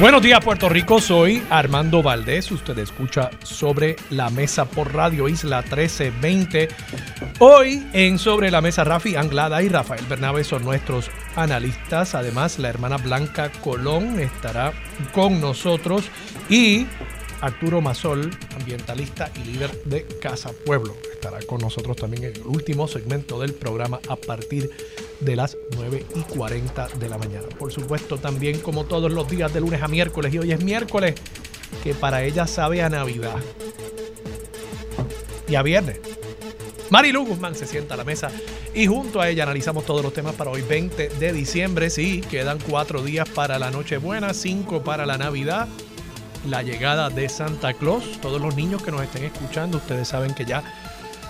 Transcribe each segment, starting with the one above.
Buenos días Puerto Rico, soy Armando Valdés, usted escucha sobre la mesa por Radio Isla 1320. Hoy en Sobre la Mesa Rafi Anglada y Rafael Bernabe son nuestros analistas, además la hermana Blanca Colón estará con nosotros y Arturo Mazol, ambientalista y líder de Casa Pueblo, estará con nosotros también en el último segmento del programa a partir de las 9 y 40 de la mañana. Por supuesto, también como todos los días de lunes a miércoles, y hoy es miércoles, que para ella sabe a Navidad. Y a viernes. Marilu Guzmán se sienta a la mesa y junto a ella analizamos todos los temas para hoy 20 de diciembre. Sí, quedan cuatro días para la Nochebuena, cinco para la Navidad, la llegada de Santa Claus. Todos los niños que nos estén escuchando, ustedes saben que ya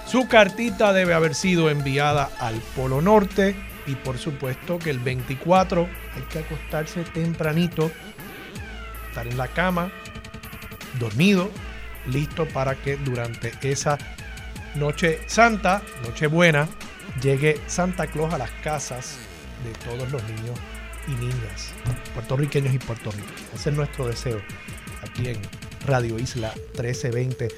su cartita debe haber sido enviada al Polo Norte y por supuesto que el 24 hay que acostarse tempranito, estar en la cama, dormido, listo para que durante esa noche santa, noche buena, llegue Santa Claus a las casas de todos los niños y niñas, puertorriqueños y puertorriqueños. Ese es nuestro deseo aquí en Radio Isla 1320.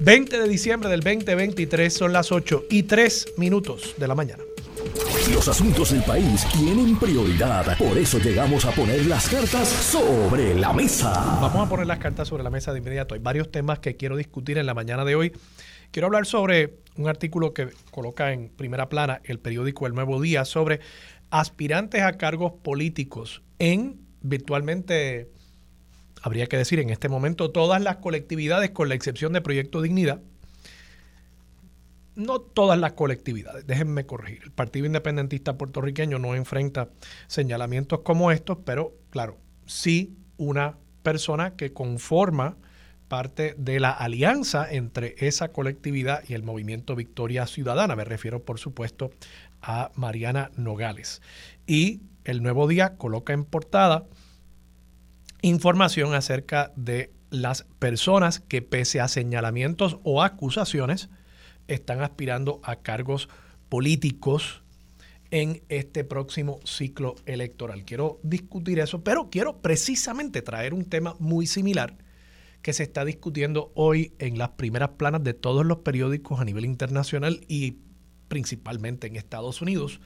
20 de diciembre del 2023 son las 8 y 3 minutos de la mañana. Los asuntos del país tienen prioridad. Por eso llegamos a poner las cartas sobre la mesa. Vamos a poner las cartas sobre la mesa de inmediato. Hay varios temas que quiero discutir en la mañana de hoy. Quiero hablar sobre un artículo que coloca en primera plana el periódico El Nuevo Día sobre aspirantes a cargos políticos en virtualmente, habría que decir en este momento, todas las colectividades, con la excepción de Proyecto Dignidad, no todas las colectividades, déjenme corregir. El Partido Independentista puertorriqueño no enfrenta señalamientos como estos, pero claro, sí una persona que conforma parte de la alianza entre esa colectividad y el movimiento Victoria Ciudadana. Me refiero, por supuesto, a Mariana Nogales. Y el Nuevo Día coloca en portada información acerca de las personas que pese a señalamientos o acusaciones, están aspirando a cargos políticos en este próximo ciclo electoral. Quiero discutir eso, pero quiero precisamente traer un tema muy similar que se está discutiendo hoy en las primeras planas de todos los periódicos a nivel internacional y principalmente en Estados Unidos,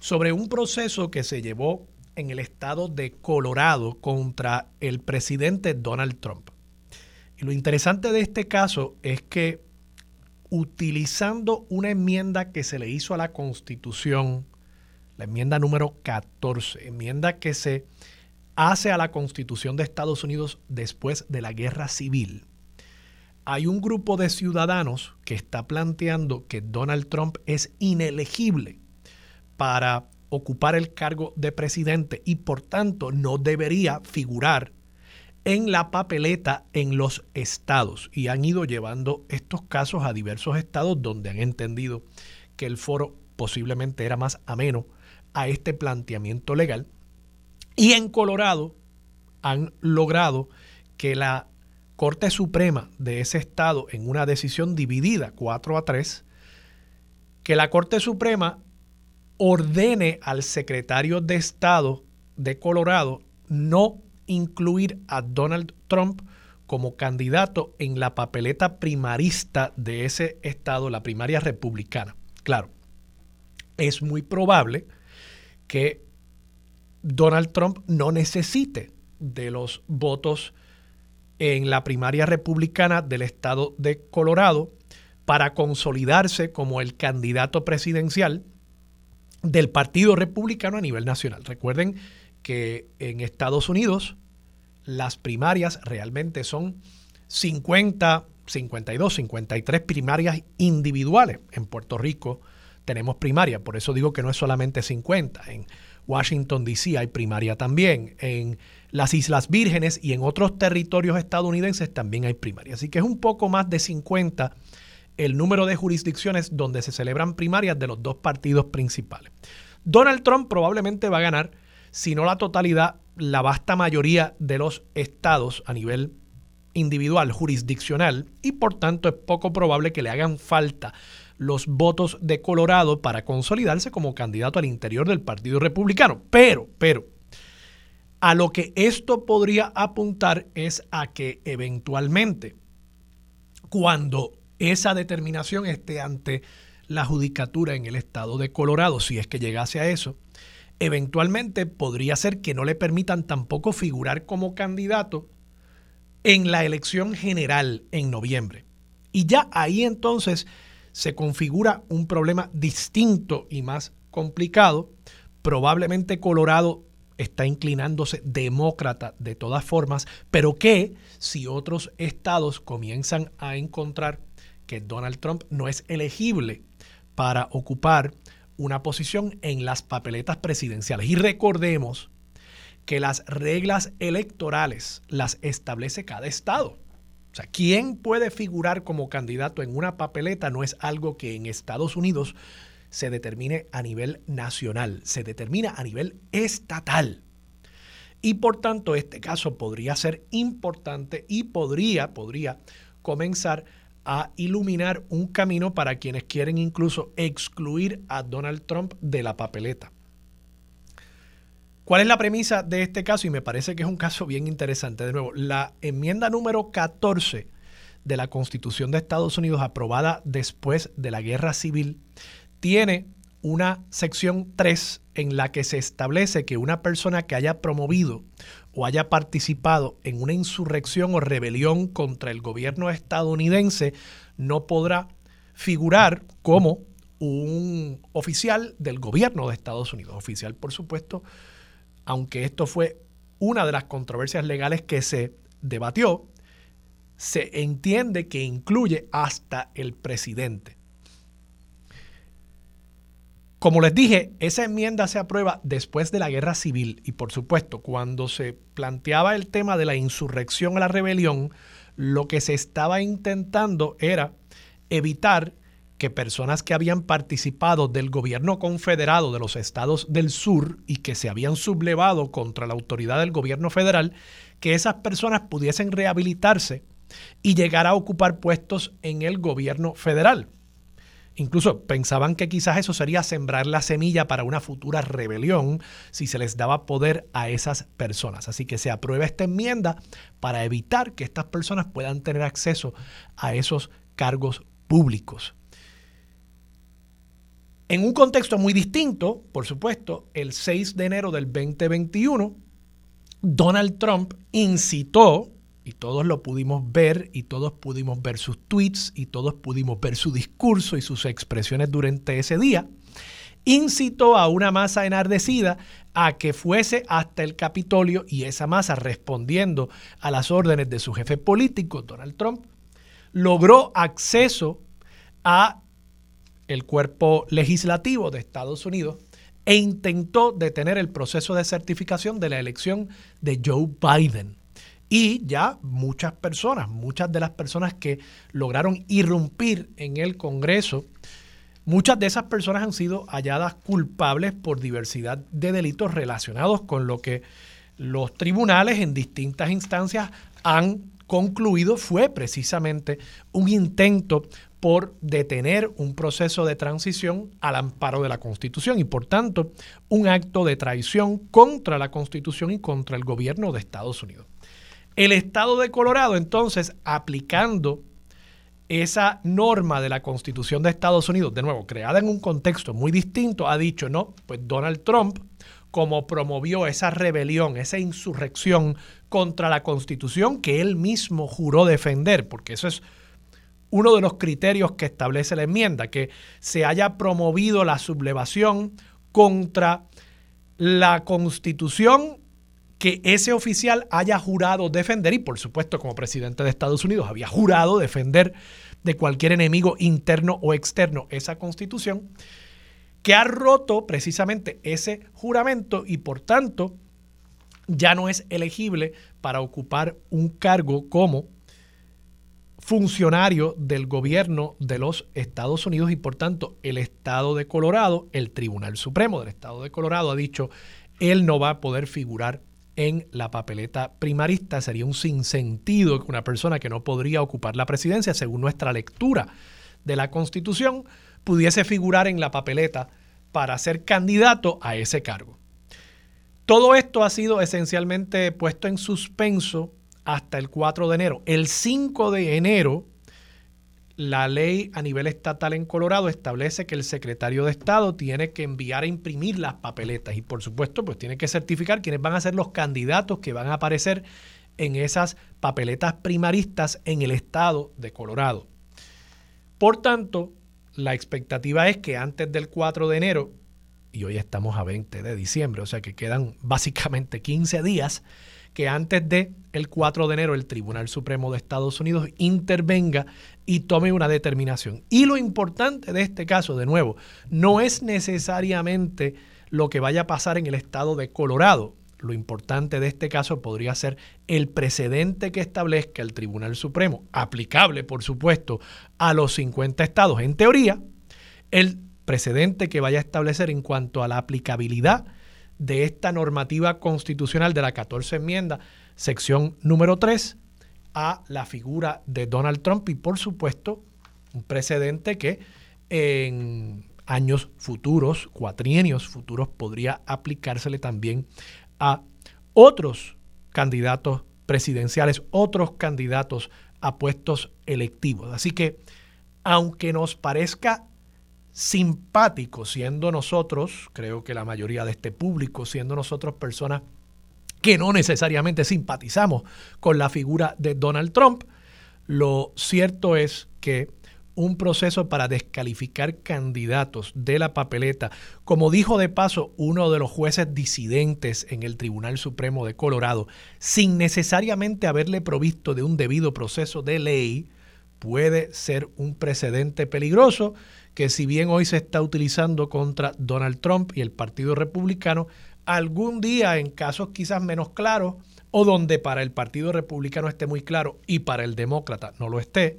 sobre un proceso que se llevó en el estado de Colorado contra el presidente Donald Trump. Y lo interesante de este caso es que utilizando una enmienda que se le hizo a la Constitución, la enmienda número 14, enmienda que se hace a la Constitución de Estados Unidos después de la Guerra Civil. Hay un grupo de ciudadanos que está planteando que Donald Trump es inelegible para ocupar el cargo de presidente y por tanto no debería figurar en la papeleta en los estados y han ido llevando estos casos a diversos estados donde han entendido que el foro posiblemente era más ameno a este planteamiento legal. Y en Colorado han logrado que la Corte Suprema de ese estado, en una decisión dividida 4 a 3, que la Corte Suprema ordene al secretario de Estado de Colorado no incluir a Donald Trump como candidato en la papeleta primarista de ese estado, la primaria republicana. Claro, es muy probable que Donald Trump no necesite de los votos en la primaria republicana del estado de Colorado para consolidarse como el candidato presidencial del Partido Republicano a nivel nacional. Recuerden que en Estados Unidos las primarias realmente son 50, 52, 53 primarias individuales. En Puerto Rico tenemos primaria, por eso digo que no es solamente 50. En Washington, D.C. hay primaria también. En las Islas Vírgenes y en otros territorios estadounidenses también hay primarias. Así que es un poco más de 50 el número de jurisdicciones donde se celebran primarias de los dos partidos principales. Donald Trump probablemente va a ganar, si no la totalidad, la vasta mayoría de los estados a nivel individual, jurisdiccional, y por tanto es poco probable que le hagan falta los votos de Colorado para consolidarse como candidato al interior del Partido Republicano. Pero, pero, a lo que esto podría apuntar es a que eventualmente, cuando esa determinación esté ante la judicatura en el estado de Colorado, si es que llegase a eso, eventualmente podría ser que no le permitan tampoco figurar como candidato en la elección general en noviembre. Y ya ahí entonces se configura un problema distinto y más complicado. Probablemente Colorado está inclinándose demócrata de todas formas, pero que si otros estados comienzan a encontrar que Donald Trump no es elegible para ocupar una posición en las papeletas presidenciales. Y recordemos que las reglas electorales las establece cada estado. O sea, quién puede figurar como candidato en una papeleta no es algo que en Estados Unidos se determine a nivel nacional, se determina a nivel estatal. Y por tanto, este caso podría ser importante y podría, podría comenzar a iluminar un camino para quienes quieren incluso excluir a Donald Trump de la papeleta. ¿Cuál es la premisa de este caso? Y me parece que es un caso bien interesante. De nuevo, la enmienda número 14 de la Constitución de Estados Unidos, aprobada después de la Guerra Civil, tiene una sección 3 en la que se establece que una persona que haya promovido o haya participado en una insurrección o rebelión contra el gobierno estadounidense no podrá figurar como un oficial del gobierno de Estados Unidos. Oficial, por supuesto, aunque esto fue una de las controversias legales que se debatió, se entiende que incluye hasta el presidente. Como les dije, esa enmienda se aprueba después de la guerra civil y por supuesto cuando se planteaba el tema de la insurrección a la rebelión, lo que se estaba intentando era evitar que personas que habían participado del gobierno confederado de los estados del sur y que se habían sublevado contra la autoridad del gobierno federal, que esas personas pudiesen rehabilitarse y llegar a ocupar puestos en el gobierno federal. Incluso pensaban que quizás eso sería sembrar la semilla para una futura rebelión si se les daba poder a esas personas. Así que se aprueba esta enmienda para evitar que estas personas puedan tener acceso a esos cargos públicos. En un contexto muy distinto, por supuesto, el 6 de enero del 2021, Donald Trump incitó y todos lo pudimos ver y todos pudimos ver sus tweets y todos pudimos ver su discurso y sus expresiones durante ese día, incitó a una masa enardecida a que fuese hasta el Capitolio y esa masa respondiendo a las órdenes de su jefe político, Donald Trump, logró acceso a el cuerpo legislativo de Estados Unidos e intentó detener el proceso de certificación de la elección de Joe Biden. Y ya muchas personas, muchas de las personas que lograron irrumpir en el Congreso, muchas de esas personas han sido halladas culpables por diversidad de delitos relacionados con lo que los tribunales en distintas instancias han concluido fue precisamente un intento por detener un proceso de transición al amparo de la Constitución y por tanto un acto de traición contra la Constitución y contra el gobierno de Estados Unidos. El estado de Colorado, entonces, aplicando esa norma de la Constitución de Estados Unidos, de nuevo, creada en un contexto muy distinto, ha dicho, no, pues Donald Trump, como promovió esa rebelión, esa insurrección contra la Constitución que él mismo juró defender, porque eso es uno de los criterios que establece la enmienda, que se haya promovido la sublevación contra la Constitución que ese oficial haya jurado defender, y por supuesto como presidente de Estados Unidos había jurado defender de cualquier enemigo interno o externo esa constitución, que ha roto precisamente ese juramento y por tanto ya no es elegible para ocupar un cargo como funcionario del gobierno de los Estados Unidos y por tanto el Estado de Colorado, el Tribunal Supremo del Estado de Colorado ha dicho él no va a poder figurar en la papeleta primarista. Sería un sinsentido que una persona que no podría ocupar la presidencia, según nuestra lectura de la Constitución, pudiese figurar en la papeleta para ser candidato a ese cargo. Todo esto ha sido esencialmente puesto en suspenso hasta el 4 de enero. El 5 de enero, la ley a nivel estatal en Colorado establece que el secretario de Estado tiene que enviar a imprimir las papeletas y por supuesto pues tiene que certificar quiénes van a ser los candidatos que van a aparecer en esas papeletas primaristas en el estado de Colorado. Por tanto, la expectativa es que antes del 4 de enero, y hoy estamos a 20 de diciembre, o sea que quedan básicamente 15 días, que antes de el 4 de enero el Tribunal Supremo de Estados Unidos intervenga y tome una determinación. Y lo importante de este caso, de nuevo, no es necesariamente lo que vaya a pasar en el estado de Colorado. Lo importante de este caso podría ser el precedente que establezca el Tribunal Supremo, aplicable, por supuesto, a los 50 estados. En teoría, el precedente que vaya a establecer en cuanto a la aplicabilidad de esta normativa constitucional de la 14 enmienda, sección número 3, a la figura de Donald Trump y por supuesto un precedente que en años futuros, cuatrienios futuros, podría aplicársele también a otros candidatos presidenciales, otros candidatos a puestos electivos. Así que, aunque nos parezca simpático siendo nosotros, creo que la mayoría de este público, siendo nosotros personas que no necesariamente simpatizamos con la figura de Donald Trump, lo cierto es que un proceso para descalificar candidatos de la papeleta, como dijo de paso uno de los jueces disidentes en el Tribunal Supremo de Colorado, sin necesariamente haberle provisto de un debido proceso de ley, puede ser un precedente peligroso que si bien hoy se está utilizando contra Donald Trump y el Partido Republicano, algún día en casos quizás menos claros o donde para el Partido Republicano esté muy claro y para el Demócrata no lo esté,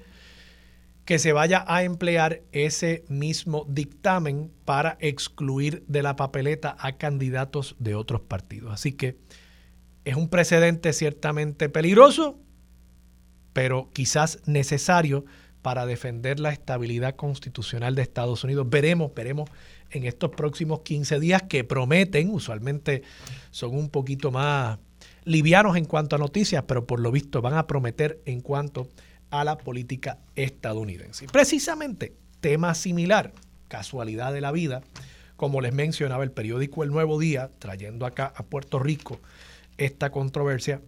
que se vaya a emplear ese mismo dictamen para excluir de la papeleta a candidatos de otros partidos. Así que es un precedente ciertamente peligroso, pero quizás necesario para defender la estabilidad constitucional de Estados Unidos. Veremos, veremos en estos próximos 15 días que prometen, usualmente son un poquito más livianos en cuanto a noticias, pero por lo visto van a prometer en cuanto a la política estadounidense. Precisamente, tema similar, casualidad de la vida, como les mencionaba el periódico El Nuevo Día, trayendo acá a Puerto Rico esta controversia,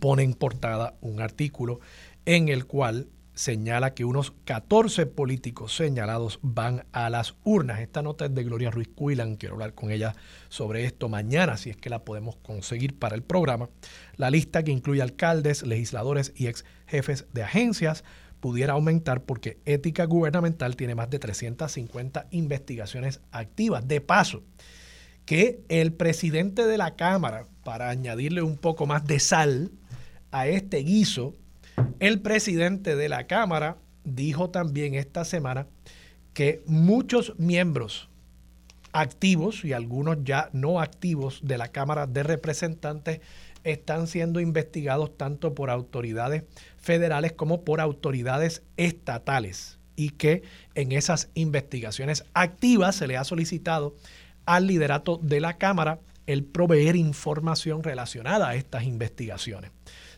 pone en portada un artículo en el cual señala que unos 14 políticos señalados van a las urnas. Esta nota es de Gloria Ruiz Cuilan, quiero hablar con ella sobre esto mañana, si es que la podemos conseguir para el programa. La lista que incluye alcaldes, legisladores y ex jefes de agencias pudiera aumentar porque Ética Gubernamental tiene más de 350 investigaciones activas. De paso, que el presidente de la Cámara, para añadirle un poco más de sal a este guiso, el presidente de la Cámara dijo también esta semana que muchos miembros activos y algunos ya no activos de la Cámara de Representantes están siendo investigados tanto por autoridades federales como por autoridades estatales y que en esas investigaciones activas se le ha solicitado al liderato de la Cámara el proveer información relacionada a estas investigaciones.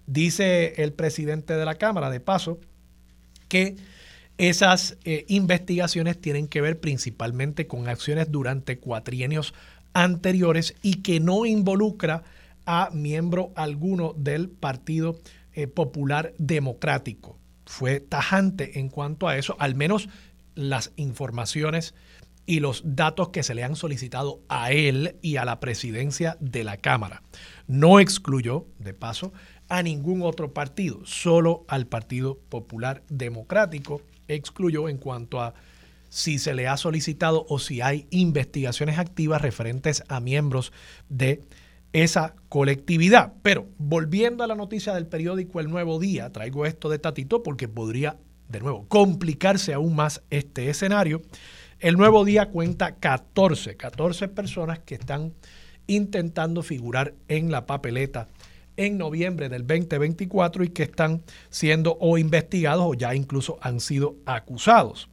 Dice el presidente de la Cámara, de paso, que esas eh, investigaciones tienen que ver principalmente con acciones durante cuatrienios anteriores y que no involucra a miembro alguno del Partido eh, Popular Democrático. Fue tajante en cuanto a eso, al menos las informaciones y los datos que se le han solicitado a él y a la presidencia de la Cámara. No excluyó, de paso, a ningún otro partido, solo al Partido Popular Democrático excluyó en cuanto a si se le ha solicitado o si hay investigaciones activas referentes a miembros de esa colectividad. Pero volviendo a la noticia del periódico El Nuevo Día, traigo esto de Tatito porque podría, de nuevo, complicarse aún más este escenario. El Nuevo Día cuenta 14, 14 personas que están intentando figurar en la papeleta en noviembre del 2024 y que están siendo o investigados o ya incluso han sido acusados.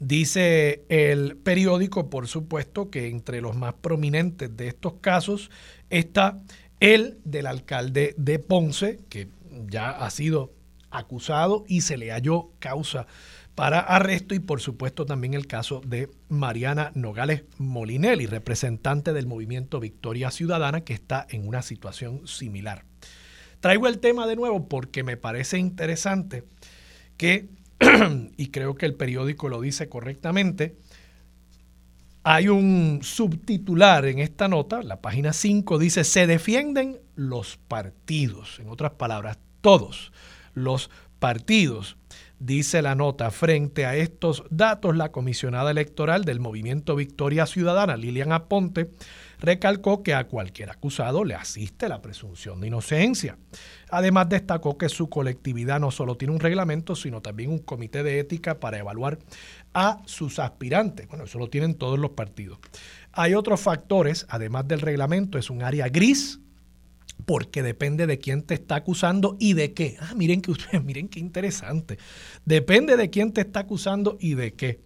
Dice el periódico, por supuesto, que entre los más prominentes de estos casos está el del alcalde de Ponce, que ya ha sido acusado y se le halló causa para arresto y por supuesto también el caso de Mariana Nogales Molinelli, representante del movimiento Victoria Ciudadana, que está en una situación similar. Traigo el tema de nuevo porque me parece interesante que, y creo que el periódico lo dice correctamente, hay un subtitular en esta nota, la página 5 dice, se defienden los partidos, en otras palabras, todos los partidos Dice la nota, frente a estos datos, la comisionada electoral del movimiento Victoria Ciudadana, Lilian Aponte, recalcó que a cualquier acusado le asiste la presunción de inocencia. Además, destacó que su colectividad no solo tiene un reglamento, sino también un comité de ética para evaluar a sus aspirantes. Bueno, eso lo tienen todos los partidos. Hay otros factores, además del reglamento, es un área gris porque depende de quién te está acusando y de qué. Ah, miren que miren qué interesante. Depende de quién te está acusando y de qué.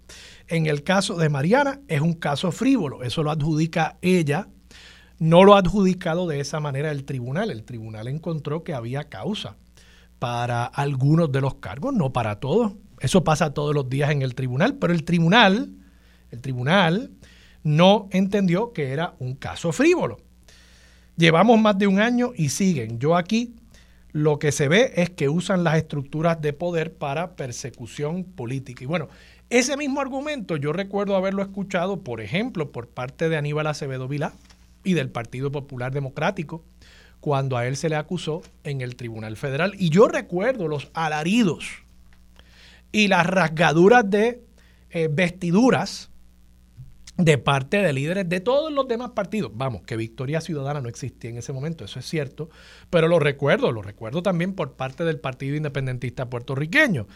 En el caso de Mariana es un caso frívolo, eso lo adjudica ella. No lo ha adjudicado de esa manera el tribunal. El tribunal encontró que había causa para algunos de los cargos, no para todos. Eso pasa todos los días en el tribunal, pero el tribunal, el tribunal no entendió que era un caso frívolo. Llevamos más de un año y siguen. Yo aquí lo que se ve es que usan las estructuras de poder para persecución política. Y bueno, ese mismo argumento yo recuerdo haberlo escuchado, por ejemplo, por parte de Aníbal Acevedo Vilá y del Partido Popular Democrático, cuando a él se le acusó en el Tribunal Federal. Y yo recuerdo los alaridos y las rasgaduras de eh, vestiduras de parte de líderes de todos los demás partidos. Vamos, que Victoria Ciudadana no existía en ese momento, eso es cierto, pero lo recuerdo, lo recuerdo también por parte del Partido Independentista Puertorriqueño,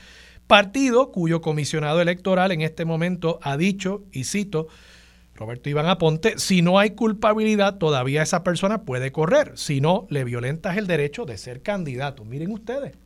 partido cuyo comisionado electoral en este momento ha dicho, y cito, Roberto Iván Aponte, si no hay culpabilidad, todavía esa persona puede correr, si no, le violentas el derecho de ser candidato. Miren ustedes,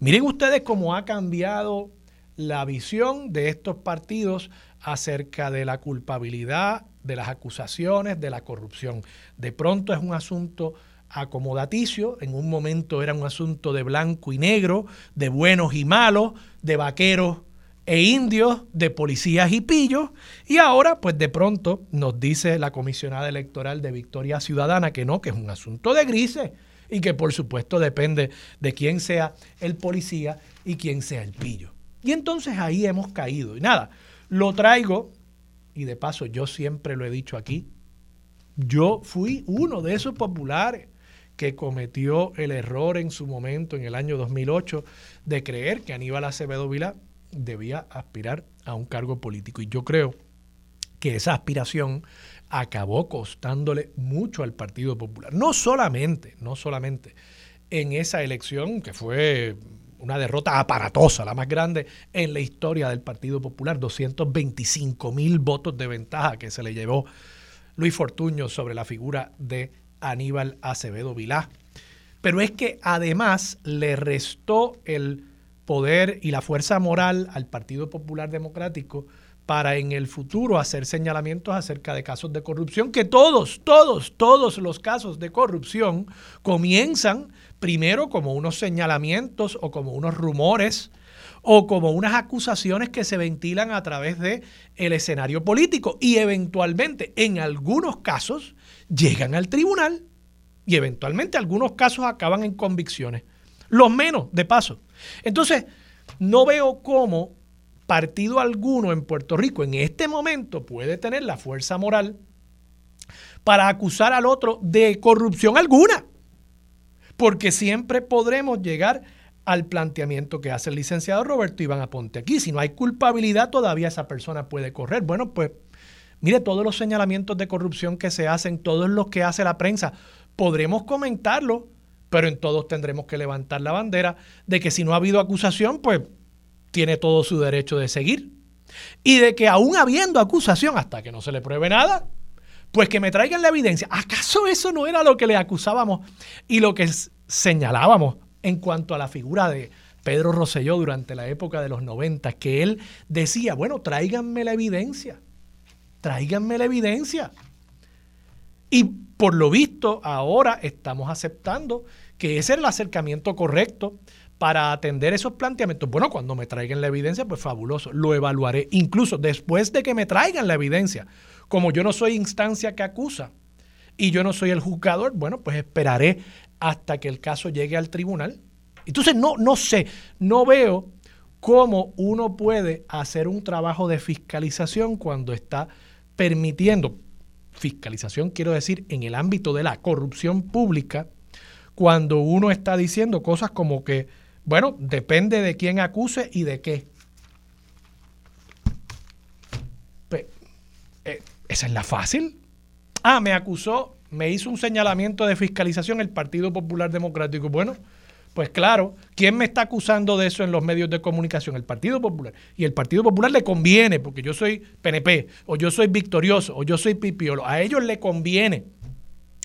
miren ustedes cómo ha cambiado la visión de estos partidos acerca de la culpabilidad, de las acusaciones, de la corrupción. De pronto es un asunto acomodaticio, en un momento era un asunto de blanco y negro, de buenos y malos, de vaqueros e indios, de policías y pillos, y ahora pues de pronto nos dice la comisionada electoral de Victoria Ciudadana que no, que es un asunto de grises y que por supuesto depende de quién sea el policía y quién sea el pillo. Y entonces ahí hemos caído. Y nada, lo traigo, y de paso yo siempre lo he dicho aquí, yo fui uno de esos populares que cometió el error en su momento, en el año 2008, de creer que Aníbal Acevedo Vila debía aspirar a un cargo político. Y yo creo que esa aspiración acabó costándole mucho al Partido Popular. No solamente, no solamente en esa elección que fue una derrota aparatosa, la más grande en la historia del Partido Popular, 225 mil votos de ventaja que se le llevó Luis Fortuño sobre la figura de Aníbal Acevedo Vilá. Pero es que además le restó el poder y la fuerza moral al Partido Popular Democrático para en el futuro hacer señalamientos acerca de casos de corrupción, que todos, todos, todos los casos de corrupción comienzan primero como unos señalamientos o como unos rumores o como unas acusaciones que se ventilan a través de el escenario político y eventualmente en algunos casos llegan al tribunal y eventualmente algunos casos acaban en convicciones. Los menos, de paso. Entonces, no veo cómo partido alguno en Puerto Rico en este momento puede tener la fuerza moral para acusar al otro de corrupción alguna porque siempre podremos llegar al planteamiento que hace el licenciado Roberto Iván Aponte aquí. Si no hay culpabilidad, todavía esa persona puede correr. Bueno, pues Mire, todos los señalamientos de corrupción que se hacen, todos los que hace la prensa, podremos comentarlo, pero en todos tendremos que levantar la bandera de que si no ha habido acusación, pues tiene todo su derecho de seguir. Y de que aún habiendo acusación, hasta que no se le pruebe nada, pues que me traigan la evidencia. ¿Acaso eso no era lo que le acusábamos y lo que señalábamos en cuanto a la figura de Pedro Rosselló durante la época de los 90? Que él decía, bueno, tráiganme la evidencia, tráiganme la evidencia. Y por lo visto, ahora estamos aceptando que ese era el acercamiento correcto para atender esos planteamientos. Bueno, cuando me traigan la evidencia, pues fabuloso, lo evaluaré. Incluso después de que me traigan la evidencia, como yo no soy instancia que acusa y yo no soy el juzgador, bueno, pues esperaré hasta que el caso llegue al tribunal. Entonces, no, no sé, no veo cómo uno puede hacer un trabajo de fiscalización cuando está permitiendo, fiscalización quiero decir, en el ámbito de la corrupción pública, cuando uno está diciendo cosas como que, bueno, depende de quién acuse y de qué. Eh, esa es la fácil. Ah, me acusó, me hizo un señalamiento de fiscalización el Partido Popular Democrático. Bueno, pues claro, ¿quién me está acusando de eso en los medios de comunicación? El Partido Popular. Y el Partido Popular le conviene, porque yo soy PNP, o yo soy victorioso, o yo soy pipiolo. A ellos le conviene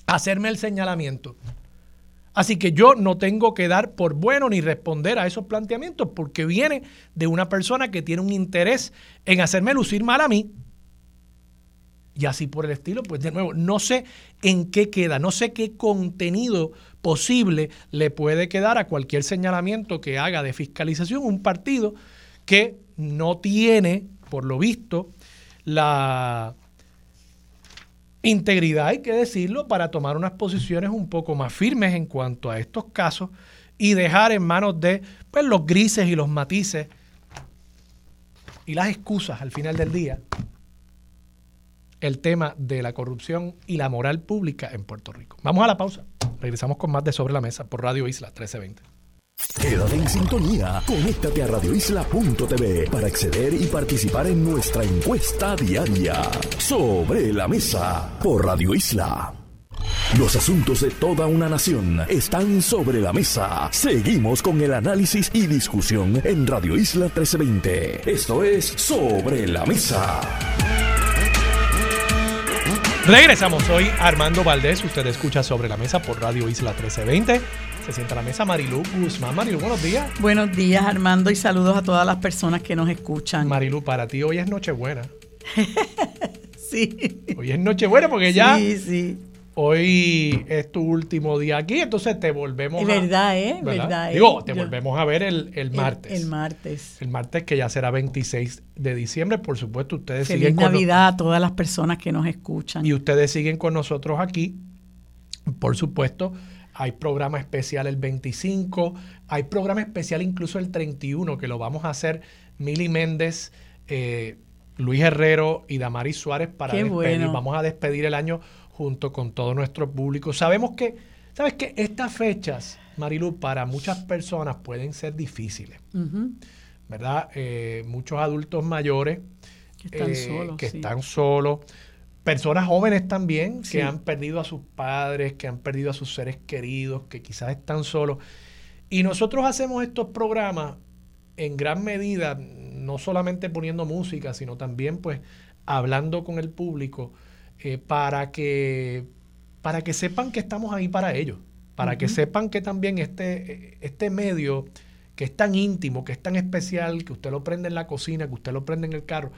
hacerme el señalamiento. Así que yo no tengo que dar por bueno ni responder a esos planteamientos, porque viene de una persona que tiene un interés en hacerme lucir mal a mí y así por el estilo, pues de nuevo, no sé en qué queda, no sé qué contenido posible le puede quedar a cualquier señalamiento que haga de fiscalización un partido que no tiene, por lo visto, la integridad, hay que decirlo, para tomar unas posiciones un poco más firmes en cuanto a estos casos y dejar en manos de pues, los grises y los matices y las excusas al final del día el tema de la corrupción y la moral pública en Puerto Rico. Vamos a la pausa. Regresamos con más de Sobre la Mesa por Radio Isla 1320. Quédate en sintonía. Conéctate a radioisla.tv para acceder y participar en nuestra encuesta diaria. Sobre la Mesa por Radio Isla. Los asuntos de toda una nación están sobre la mesa. Seguimos con el análisis y discusión en Radio Isla 1320. Esto es Sobre la Mesa. Regresamos hoy, Armando Valdés. Usted escucha sobre la mesa por Radio Isla 1320. Se sienta a la mesa Marilu Guzmán. Marilu, buenos días. Buenos días, Armando, y saludos a todas las personas que nos escuchan. Marilu, para ti hoy es Nochebuena. sí. Hoy es Nochebuena porque ya. Sí, sí hoy es tu último día aquí, entonces te volvemos es verdad, ¿eh? ¿verdad? Digo, te volvemos a ver el, martes. El, martes. El martes que ya será 26 de diciembre, por supuesto, ustedes Feliz siguen Navidad a todas las personas que nos escuchan. Y ustedes siguen con nosotros aquí, por supuesto. Hay programa especial el 25, hay programa especial incluso el 31, que lo vamos a hacer Mili Méndez, eh, Luis Herrero y Damaris Suárez para despedir. Vamos a despedir el año junto con todo nuestro público. Sabemos que, ¿sabes qué? Estas fechas, Marilu, para muchas personas pueden ser difíciles, ¿verdad? Eh, muchos adultos mayores que están, eh, solos, que están solos, personas jóvenes también que han perdido a sus padres, que han perdido a sus seres queridos, que quizás están solos. Y nosotros hacemos estos programas en gran medida, no solamente poniendo música, sino también pues hablando con el público eh, para, que, para que sepan que estamos ahí para ellos, para que sepan que también este, este medio que es tan íntimo, que es tan especial, que usted lo prende en la cocina, que usted lo prende en el carro,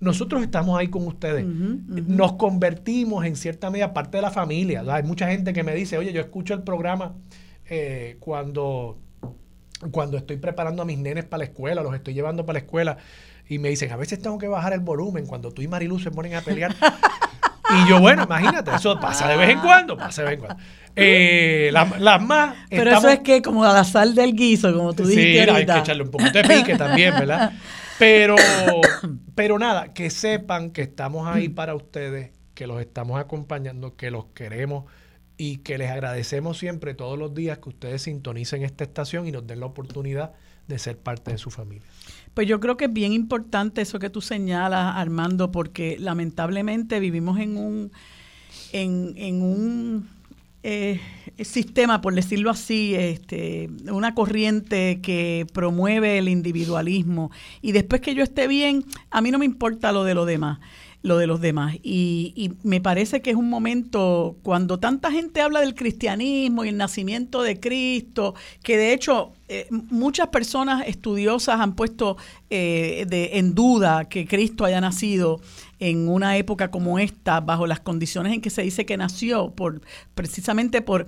nosotros estamos ahí con ustedes. Nos convertimos en cierta medida parte de la familia. Hay mucha gente que me dice, oye, yo escucho el programa eh, cuando, cuando estoy preparando a mis nenes para la escuela, los estoy llevando para la escuela, y me dicen, a veces tengo que bajar el volumen cuando tú y Marilu se ponen a pelear. Y yo, bueno, imagínate, eso pasa de vez en cuando, pasa de vez en cuando. Eh, las más. Pero eso es que como a la sal del guiso, como tú dijiste. Sí, hay que echarle un poquito de pique también, ¿verdad? Pero, pero nada, que sepan que estamos ahí para ustedes, que los estamos acompañando, que los queremos y que les agradecemos siempre todos los días que ustedes sintonicen esta estación y nos den la oportunidad de ser parte de su familia. Pues yo creo que es bien importante eso que tú señalas, Armando, porque lamentablemente vivimos en un, en, un eh, sistema, por decirlo así, este, una corriente que promueve el individualismo. Y después que yo esté bien, a mí no me importa lo de los demás lo de los demás. Y, y, me parece que es un momento, cuando tanta gente habla del cristianismo y el nacimiento de Cristo, que de hecho eh, muchas personas estudiosas han puesto eh, de, en duda que Cristo haya nacido en una época como esta, bajo las condiciones en que se dice que nació, por precisamente por,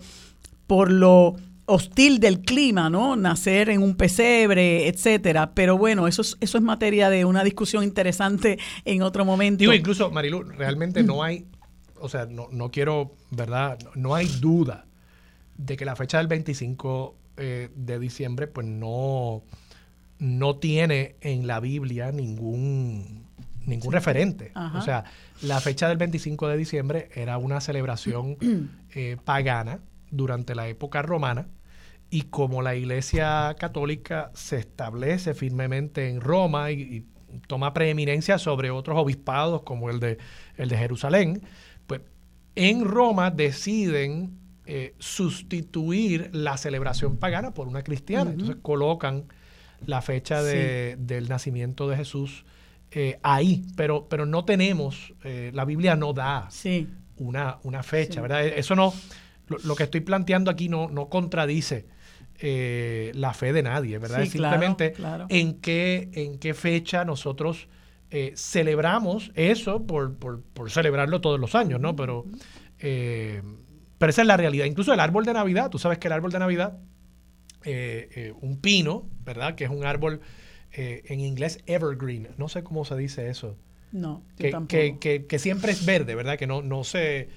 por lo hostil del clima, ¿no? Nacer en un pesebre, etcétera. Pero bueno, eso es, eso es materia de una discusión interesante en otro momento. Digo, incluso, Marilu, realmente no hay, o sea, no, no quiero, ¿verdad? No, hay duda de que la fecha del 25 eh, de diciembre, pues no, no tiene en la Biblia ningún, ningún referente. O sea, la fecha del 25 de diciembre era una celebración eh, pagana durante la época romana y como la Iglesia Católica se establece firmemente en Roma y, toma preeminencia sobre otros obispados como el de, el de Jerusalén, pues en Roma deciden eh, sustituir la celebración pagana por una cristiana. Entonces colocan la fecha del nacimiento de Jesús eh, ahí, pero, pero no tenemos, eh, la Biblia no da una, una, fecha, ¿verdad? Eso no, lo, que estoy planteando aquí no, no contradice eh, la fe de nadie, ¿verdad? es simplemente En, qué, en qué fecha nosotros eh, celebramos eso por, por, celebrarlo todos los años, ¿no? Pero, eh, pero esa es la realidad. Incluso el árbol de Navidad, tú sabes que el árbol de Navidad, un pino, ¿verdad? Que es un árbol en inglés evergreen, no sé cómo se dice eso. No, que, que, que, siempre es verde, ¿verdad? Que no, no se,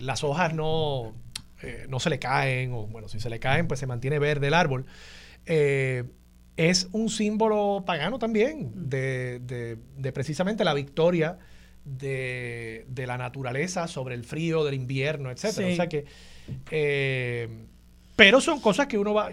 las hojas no eh, no se le caen, o bueno, si se le caen, pues se mantiene verde el árbol. Eh, es un símbolo pagano también de, precisamente la victoria de, la naturaleza sobre el frío del invierno, etcétera. O sea que, eh, pero son cosas que uno va,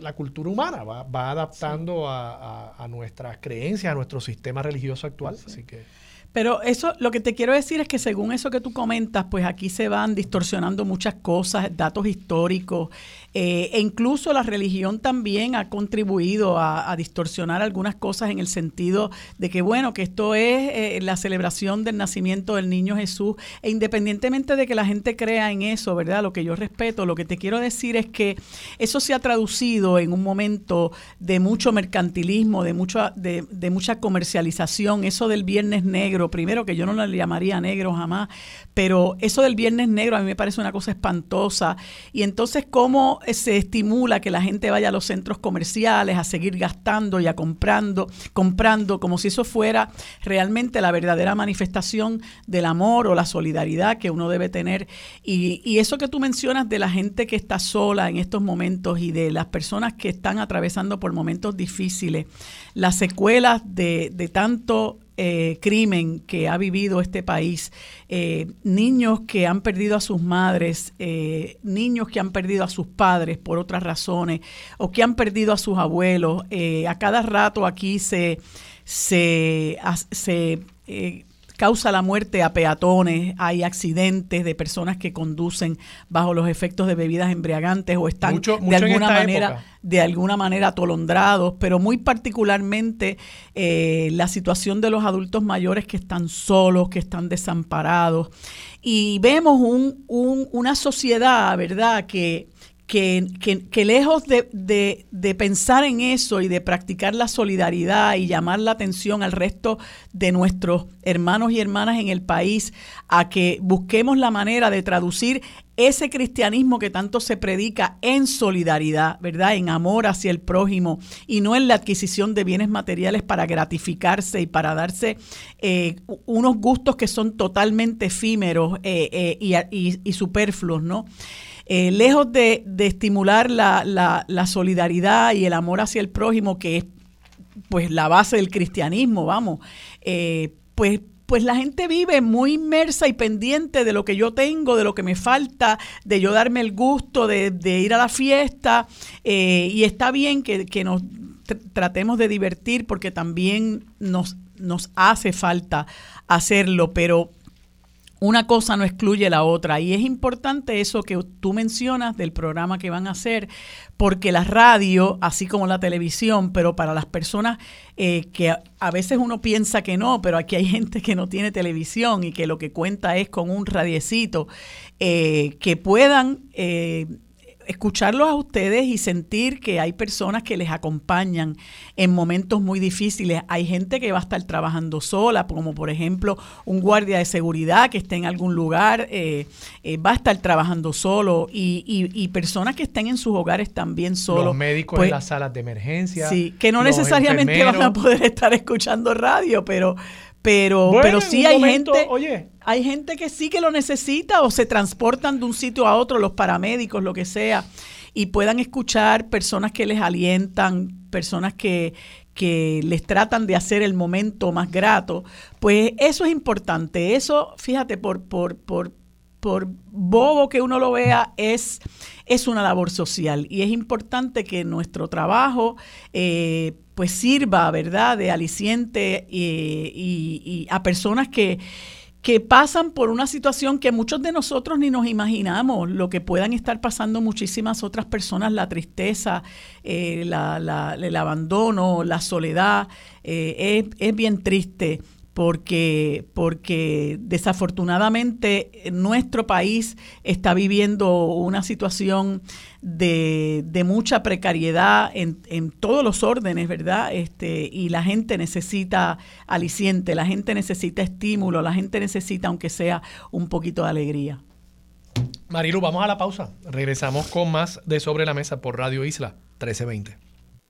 la cultura humana va, adaptando a, nuestras creencias, a nuestro sistema religioso actual. Así que pero eso, lo que te quiero decir es que según eso que tú comentas, pues aquí se van distorsionando muchas cosas, datos históricos, eh, e incluso la religión también ha contribuido a, distorsionar algunas cosas en el sentido de que, bueno, que esto es eh, la celebración del nacimiento del niño Jesús, e independientemente de que la gente crea en eso, ¿verdad? Lo que yo respeto, lo que te quiero decir es que eso se ha traducido en un momento de mucho mercantilismo, de, mucho, de, de mucha comercialización, eso del viernes negro, primero que yo no le llamaría negro jamás, pero eso del viernes negro a mí me parece una cosa espantosa, y entonces cómo se estimula que la gente vaya a los centros comerciales a seguir gastando y a comprando, comprando como si eso fuera realmente la verdadera manifestación del amor o la solidaridad que uno debe tener. Y, y eso que tú mencionas de la gente que está sola en estos momentos y de las personas que están atravesando por momentos difíciles, las secuelas de, de tanto eh, crimen que ha vivido este país, eh, niños que han perdido a sus madres, eh, niños que han perdido a sus padres por otras razones, o que han perdido a sus abuelos. a cada rato aquí se, se, se causa la muerte a peatones, hay accidentes de personas que conducen bajo los efectos de bebidas embriagantes o están de alguna manera de alguna manera atolondrados, pero muy particularmente eh, la situación de los adultos mayores que están solos, que están desamparados. Y vemos un, una sociedad, ¿verdad?, que que, lejos de, pensar en eso y de practicar la solidaridad y llamar la atención al resto de nuestros hermanos y hermanas en el país a que busquemos la manera de traducir ese cristianismo que tanto se predica en solidaridad, ¿verdad? En amor hacia el prójimo y no en la adquisición de bienes materiales para gratificarse y para darse eh, unos gustos que son totalmente efímeros eh, eh, y, y superfluos, ¿no? Eh, lejos de, estimular la, solidaridad y el amor hacia el prójimo, que es pues la base del cristianismo, vamos, eh, pues pues la gente vive muy inmersa y pendiente de lo que yo tengo, de lo que me falta, de yo darme el gusto de, ir a la fiesta. Eh, y está bien que, que, nos tratemos de divertir porque también nos, nos hace falta hacerlo, pero una cosa no excluye la otra. Y es importante eso que tú mencionas del programa que van a hacer, porque la radio, así como la televisión, pero para las personas eh, que a, veces uno piensa que no, pero aquí hay gente que no tiene televisión y que lo que cuenta es con un radiecito, eh, que puedan... Eh, escucharlos a ustedes y sentir que hay personas que les acompañan en momentos muy difíciles. Hay gente que va a estar trabajando sola, como por ejemplo un guardia de seguridad que esté en algún lugar, eh, eh, va a estar trabajando solo y, y, personas que estén en sus hogares también solos. Los médicos en pues, las salas de emergencia. Sí, que no necesariamente van a poder estar escuchando radio, pero pero, pero sí hay gente, oye. Hay gente que sí que lo necesita o se transportan de un sitio a otro, los paramédicos, lo que sea, y puedan escuchar personas que les alientan, personas que, que les tratan de hacer el momento más grato, pues eso es importante. Eso, fíjate, por, por, por, por bobo que uno lo vea, es, es una labor social y es importante que nuestro trabajo eh, pues sirva, ¿verdad?, de aliciente y, a personas que, que pasan por una situación que muchos de nosotros ni nos imaginamos, lo que puedan estar pasando muchísimas otras personas, la tristeza, eh, el abandono, la soledad, eh, es, es bien triste porque, porque desafortunadamente nuestro país está viviendo una situación de, de mucha precariedad en, en, todos los órdenes, ¿verdad? Este, y la gente necesita aliciente, la gente necesita estímulo, la gente necesita, aunque sea, un poquito de alegría. Marilu, vamos a la pausa. Regresamos con más de Sobre la Mesa por Radio Isla 1320.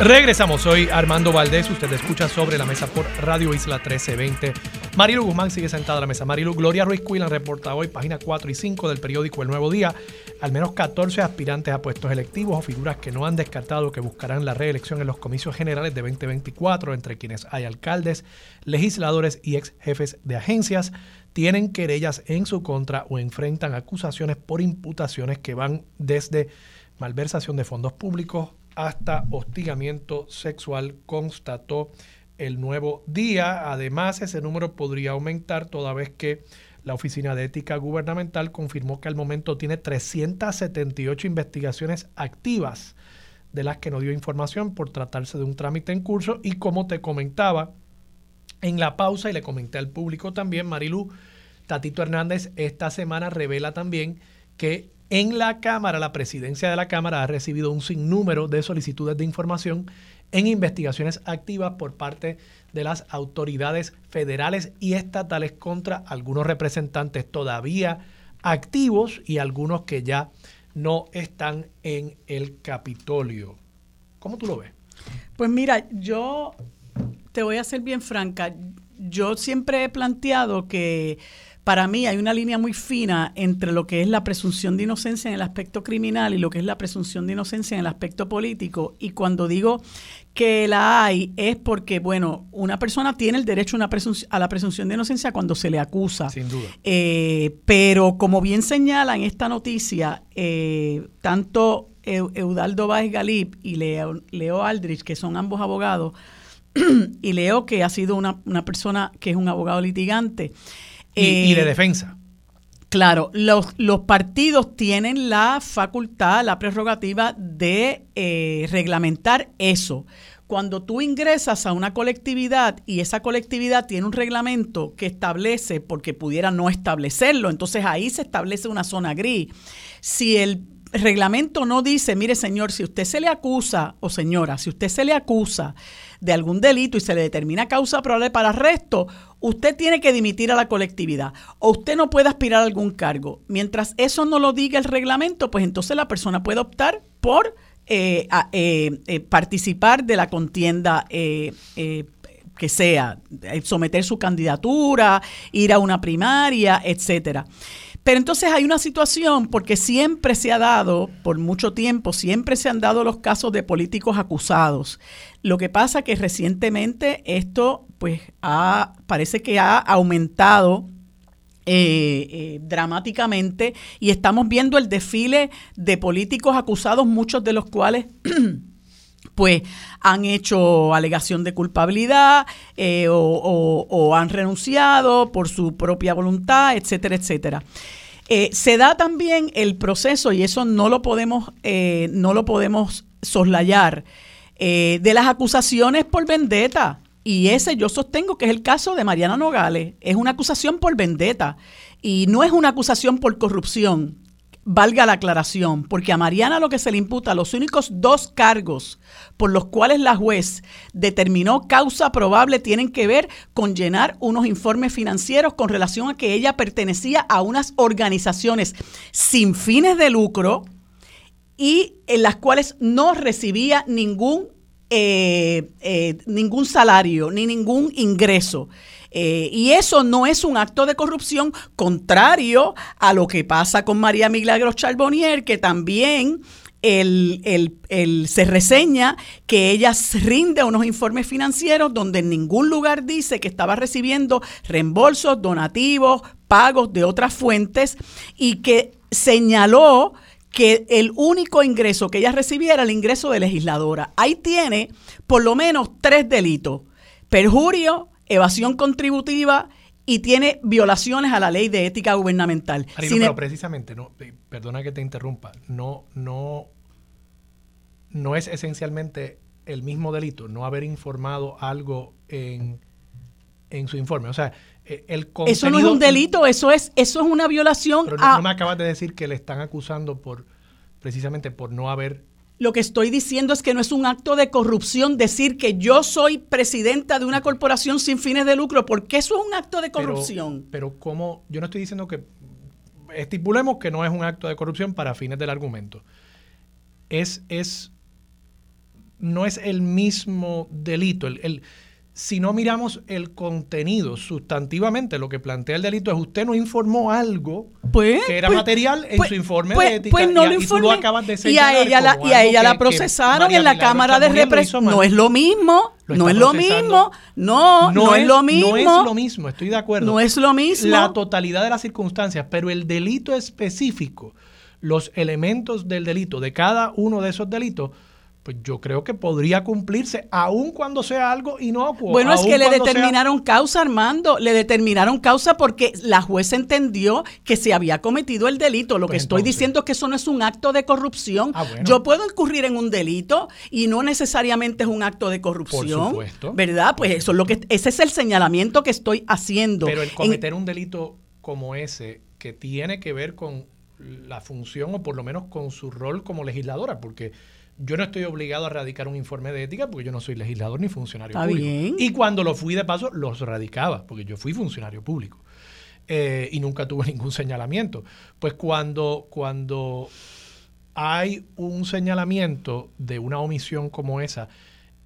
Regresamos, soy Armando Valdés, usted escucha sobre la mesa por Radio Isla 1320. Marilu Guzmán sigue sentada a la mesa. Marilu, Gloria Ruiz Cuilan reporta hoy, página 4 y 5 del periódico El Nuevo Día, al menos 14 aspirantes a puestos electivos o figuras que no han descartado que buscarán la reelección en los comicios generales de 2024, entre quienes hay alcaldes, legisladores y ex jefes de agencias, tienen querellas en su contra o enfrentan acusaciones por imputaciones que van desde malversación de fondos públicos, hasta hostigamiento sexual, constató el nuevo día. Además, ese número podría aumentar toda vez que la Oficina de Ética Gubernamental confirmó que al momento tiene 378 investigaciones activas, de las que no dio información por tratarse de un trámite en curso. Y como te comentaba en la pausa, y le comenté al público también, Marilu, Tatito Hernández esta semana revela también que en la Cámara, la presidencia de la Cámara ha recibido un sinnúmero de solicitudes de información en investigaciones activas por parte de las autoridades federales y estatales contra algunos representantes todavía activos y algunos que ya no están en el Capitolio. ¿Cómo tú lo ves? Pues mira, yo te voy a ser bien franca. Yo siempre he planteado que para mí hay una línea muy fina entre lo que es la presunción de inocencia en el aspecto criminal y lo que es la presunción de inocencia en el aspecto político. Y cuando digo que la hay es porque, bueno, una persona tiene el derecho a, una a la presunción de inocencia cuando se le acusa. Sin duda. Eh, pero como bien señala en esta noticia, eh, tanto Eudaldo Báez Galip y Leo, Leo Aldrich, que son ambos abogados, y Leo, que ha sido una, una persona que es un abogado litigante, y, de eh, defensa. Claro, los, los, partidos tienen la facultad, la prerrogativa de eh, reglamentar eso. Cuando tú ingresas a una colectividad y esa colectividad tiene un reglamento que establece, porque pudiera no establecerlo, entonces ahí se establece una zona gris. Si el reglamento no dice, mire señor, si usted se le acusa, o señora, si usted se le acusa de algún delito y se le determina causa probable para arresto, usted tiene que dimitir a la colectividad o usted no puede aspirar a algún cargo. Mientras eso no lo diga el reglamento, pues entonces la persona puede optar por eh, eh, eh, participar de la contienda que sea, eh, someter su candidatura, ir a una primaria, etcétera. Pero entonces hay una situación, porque siempre se ha dado, por mucho tiempo, siempre se han dado los casos de políticos acusados. Lo que pasa que recientemente esto, pues, ha, parece que ha aumentado eh, eh, dramáticamente y estamos viendo el desfile de políticos acusados, muchos de los cuales pues han hecho alegación de culpabilidad eh, o, han renunciado por su propia voluntad, etcétera, etcétera. Se da también el proceso, y eso no lo podemos, no lo podemos soslayar, de las acusaciones por vendetta. Y ese yo sostengo que es el caso de Mariana Nogales. Es una acusación por vendetta y no es una acusación por corrupción. Valga la aclaración, porque a Mariana lo que se le imputa, los únicos dos cargos por los cuales la juez determinó causa probable tienen que ver con llenar unos informes financieros con relación a que ella pertenecía a unas organizaciones sin fines de lucro y en las cuales no recibía ningún eh, eh, ningún salario ni ningún ingreso. Eh, y eso no es un acto de corrupción, contrario a lo que pasa con María Milagros Charbonnier, que también se reseña que ella rinde unos informes financieros donde en ningún lugar dice que estaba recibiendo reembolsos, donativos, pagos de otras fuentes y que señaló que el único ingreso que ella recibiera era el ingreso de legisladora. Ahí tiene por lo menos tres delitos. Perjurio, evasión contributiva y tiene violaciones a la ley de ética gubernamental. pero precisamente, no, eh, perdona que te interrumpa, no, no, no es esencialmente el mismo delito no haber informado algo en, en su informe. O sea, eh, el Eso no es un delito, eso es, eso es una violación. Pero no, me acabas de decir que le están acusando por precisamente por no haber lo que estoy diciendo es que no es un acto de corrupción decir que yo soy presidenta de una corporación sin fines de lucro, porque eso es un acto de corrupción. Pero, pero ¿cómo? Yo no estoy diciendo que estipulemos que no es un acto de corrupción para fines del argumento. Es, es, no es el mismo delito. el, si no miramos el contenido sustantivamente, lo que plantea el delito es usted no informó algo pues, que era pues, material en pues, su informe de ética pues no y, lo acabas de y a ella la, y a ella la procesaron en la Cámara de Represión. No es lo mismo, no es lo mismo, no, no, es, lo mismo. No es lo mismo, estoy de acuerdo. No es lo mismo. La totalidad de las circunstancias, pero el delito específico, los elementos del delito, de cada uno de esos delitos, pues yo creo que podría cumplirse aun cuando sea algo y no Bueno, es que le determinaron causa, Armando, le determinaron causa porque la jueza entendió que se había cometido el delito. Lo que pues estoy diciendo es que eso no es un acto de corrupción. Ah, yo puedo incurrir en un delito y no necesariamente es un acto de corrupción. Por supuesto. ¿Verdad? Pues eso es lo que ese es el señalamiento que estoy haciendo. Pero el cometer un delito como ese que tiene que ver con la función o por lo menos con su rol como legisladora, porque yo no estoy obligado a radicar un informe de ética porque yo no soy legislador ni funcionario público. Y cuando lo fui de paso, los radicaba, porque yo fui funcionario público. Eh, y nunca tuve ningún señalamiento. Pues cuando, cuando hay un señalamiento de una omisión como esa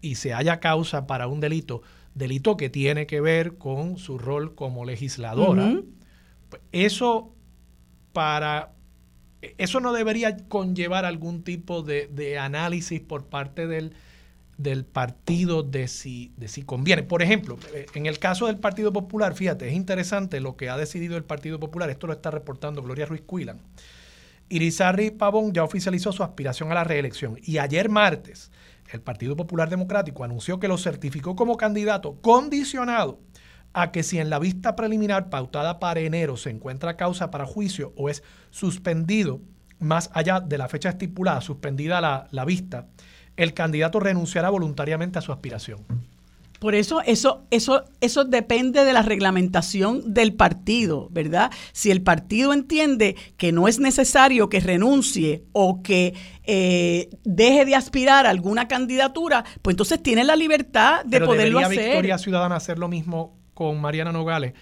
y se haya causa para un delito, delito que tiene que ver con su rol como legisladora, pues eso para eso no debería conllevar algún tipo de, análisis por parte del, del partido de si, de si conviene. Por ejemplo, eh, en el caso del Partido Popular, fíjate, es interesante lo que ha decidido el Partido Popular, esto lo está reportando Gloria Ruiz Cuilan. Irizarry Pavón ya oficializó su aspiración a la reelección y ayer martes el Partido Popular Democrático anunció que lo certificó como candidato condicionado a que si en la vista preliminar pautada para enero se encuentra causa para juicio o es suspendido más allá de la fecha estipulada, suspendida la, la vista, el candidato renunciará voluntariamente a su aspiración. Por eso, eso, eso, eso depende de la reglamentación del partido, ¿verdad? Si el partido entiende que no es necesario que renuncie o que eh, deje de aspirar a alguna candidatura, pues entonces tiene la libertad de poderlo hacer. Victoria Ciudadana hacer lo mismo con Mariana Nogales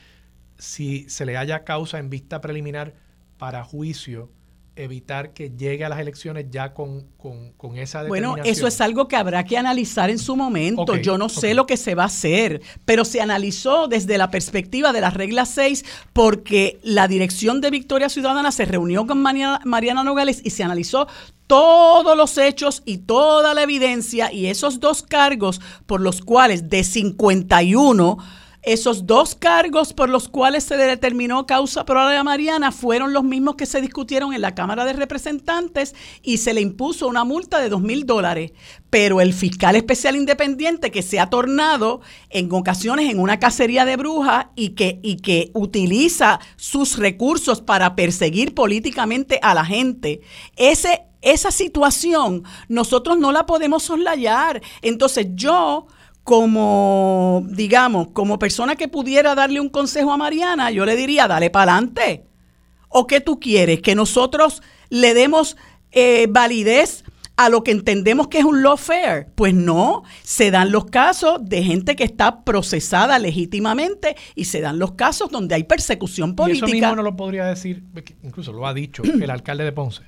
si se le haya causa en vista preliminar para juicio evitar que llegue a las elecciones ya con, con, esa determinación? Bueno, eso es algo que habrá que analizar en su momento. Yo no sé lo que se va a hacer, pero se analizó desde la perspectiva de la regla 6 porque la dirección de Victoria Ciudadana se reunió con Mariana, Mariana Nogales y se analizó todos los hechos y toda la evidencia y esos dos cargos por los cuales de 51 esos dos cargos por los cuales se determinó causa probable a Mariana fueron los mismos que se discutieron en la Cámara de Representantes y se le impuso una multa de dos mil dólares. Pero el fiscal especial independiente que se ha tornado en ocasiones en una cacería de brujas y que, y que utiliza sus recursos para perseguir políticamente a la gente, ese, esa situación nosotros no la podemos soslayar. Entonces yo como, digamos, como persona que pudiera darle un consejo a Mariana, yo le diría, dale para adelante. ¿O qué tú quieres? Que nosotros le demos eh, validez a lo que entendemos que es un lawfare. Pues no, se dan los casos de gente que está procesada legítimamente y se dan los casos donde hay persecución política. Y eso mismo no lo podría decir, incluso lo ha dicho el alcalde de Ponce.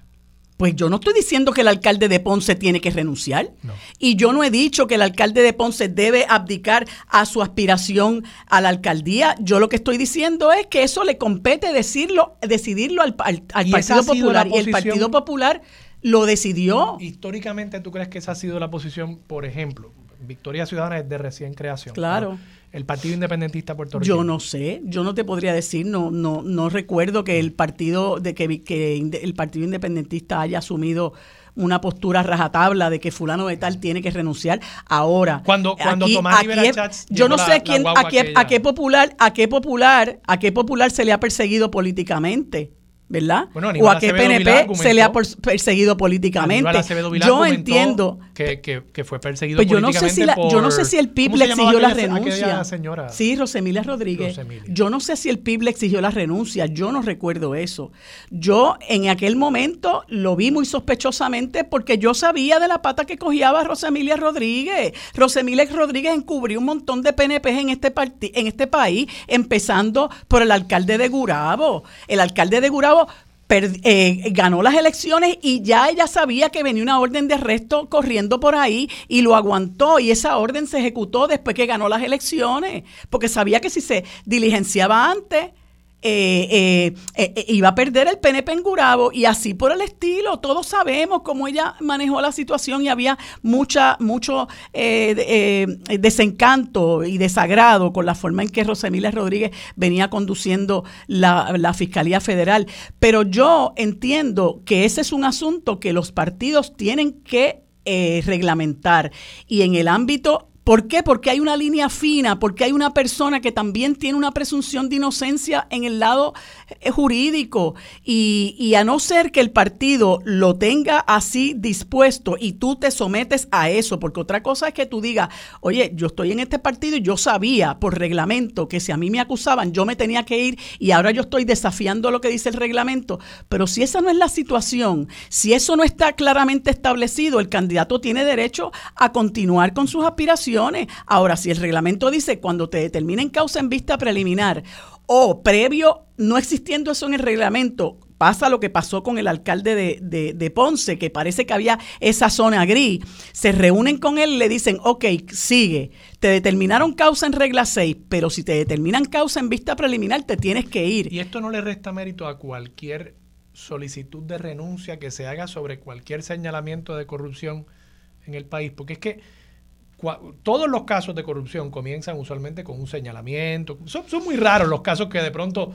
Pues yo no estoy diciendo que el alcalde de Ponce tiene que renunciar. Y yo no he dicho que el alcalde de Ponce debe abdicar a su aspiración a la alcaldía. Yo lo que estoy diciendo es que eso le compete decirlo, decidirlo al, Partido Popular. Y el Partido Popular lo decidió. Históricamente, ¿tú crees que esa ha sido la posición, por ejemplo? Victoria Ciudadana es de recién creación. Claro el Partido Independentista puertorriqueño? Yo no sé, yo no te podría decir, no no no recuerdo que el partido de que, que el Partido Independentista haya asumido una postura rajatabla de que fulano de tal tiene que renunciar. Ahora, cuando, cuando Tomás yo no sé quién, a qué, a qué popular, a qué popular, a qué popular se le ha perseguido políticamente. ¿Verdad? o a qué PNP se le ha perseguido políticamente. Yo entiendo que, que, fue perseguido pues yo no sé si yo no sé si el PIB le exigió la renuncia. Señora? Sí, Rosemilia Rodríguez. Yo no sé si el PIB le exigió la renuncia, yo no recuerdo eso. Yo en aquel momento lo vi muy sospechosamente porque yo sabía de la pata que cogía Rosemilia Rodríguez. Rosemilia Rodríguez encubrió un montón de PNP en este en este país, empezando por el alcalde de Gurabo. El alcalde de Gurabo eh, ganó las elecciones y ya ella sabía que venía una orden de arresto corriendo por ahí y lo aguantó y esa orden se ejecutó después que ganó las elecciones, porque sabía que si se diligenciaba antes, eh, eh, eh, iba a perder el PNP en Gurabo y así por el estilo. Todos sabemos cómo ella manejó la situación y había mucha, mucho desencanto y desagrado con la forma en que Rosemilia Rodríguez venía conduciendo la, la Fiscalía Federal. Pero yo entiendo que ese es un asunto que los partidos tienen que reglamentar y en el ámbito ¿Por qué? Porque hay una línea fina, porque hay una persona que también tiene una presunción de inocencia en el lado eh, jurídico. Y, a no ser que el partido lo tenga así dispuesto y tú te sometes a eso, porque otra cosa es que tú digas, oye, yo estoy en este partido y yo sabía por reglamento que si a mí me acusaban yo me tenía que ir y ahora yo estoy desafiando lo que dice el reglamento. Pero si esa no es la situación, si eso no está claramente establecido, el candidato tiene derecho a continuar con sus aspiraciones Ahora, si el reglamento dice cuando te determinen causa en vista preliminar o previo, no existiendo eso en el reglamento, pasa lo que pasó con el alcalde de, Ponce, que parece que había esa zona gris. Se reúnen con él y le dicen, ok, sigue, te determinaron causa en regla 6, pero si te determinan causa en vista preliminar, te tienes que ir. Y esto no le resta mérito a cualquier solicitud de renuncia que se haga sobre cualquier señalamiento de corrupción en el país, porque es que todos los casos de corrupción comienzan usualmente con un señalamiento. Son, muy raros los casos que de pronto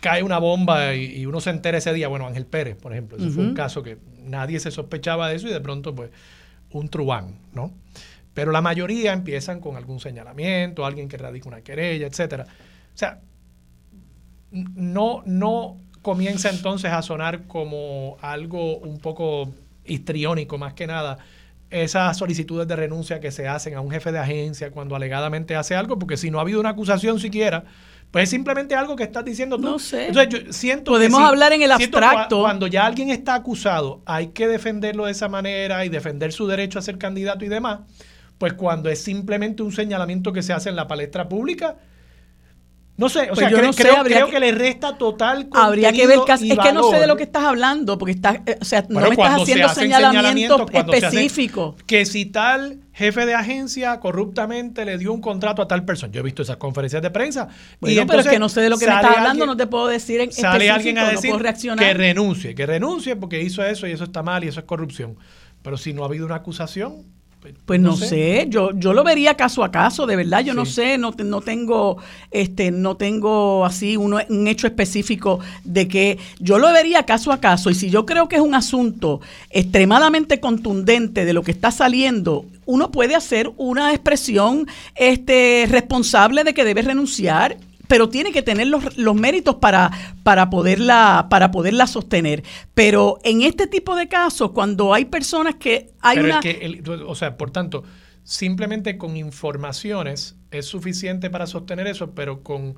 cae una bomba y, uno se entera ese día. Bueno, Ángel Pérez, por ejemplo, ese fue un caso que nadie se sospechaba de eso y de pronto, pues, un truán, ¿no? Pero la mayoría empiezan con algún señalamiento, alguien que radica una querella, etcétera. O sea, no, no comienza entonces a sonar como algo un poco histriónico más que nada esas solicitudes de renuncia que se hacen a un jefe de agencia cuando alegadamente hace algo, porque si no ha habido una acusación siquiera, pues es simplemente algo que estás diciendo tú. No sé. Entonces, yo siento Podemos hablar en el abstracto. Cuando ya alguien está acusado, hay que defenderlo de esa manera y defender su derecho a ser candidato y demás. Pues cuando es simplemente un señalamiento que se hace en la palestra pública, No sé, o pues sea, creo, creo, que, le resta total Habría que ver, es que no sé de lo que estás hablando, porque estás, eh, o sea, no me estás haciendo señalamientos específicos. Que si tal jefe de agencia corruptamente le dio un contrato a tal persona. Yo he visto esas conferencias de prensa. y pero es que no sé de lo que me estás hablando, no te puedo decir en Sale alguien a decir que renuncie, que renuncie porque hizo eso y eso está mal y eso es corrupción. Pero si no ha habido una acusación, pues no, sé. yo yo lo vería caso a caso, de verdad, yo no sé, no, no tengo este no tengo así uno, un hecho específico de que yo lo vería caso a caso y si yo creo que es un asunto extremadamente contundente de lo que está saliendo, uno puede hacer una expresión este responsable de que debe renunciar pero tiene que tener los, los, méritos para, para, poderla, para poderla sostener. Pero en este tipo de casos, cuando hay personas que hay una... que o sea, por tanto, simplemente con informaciones es suficiente para sostener eso, pero con...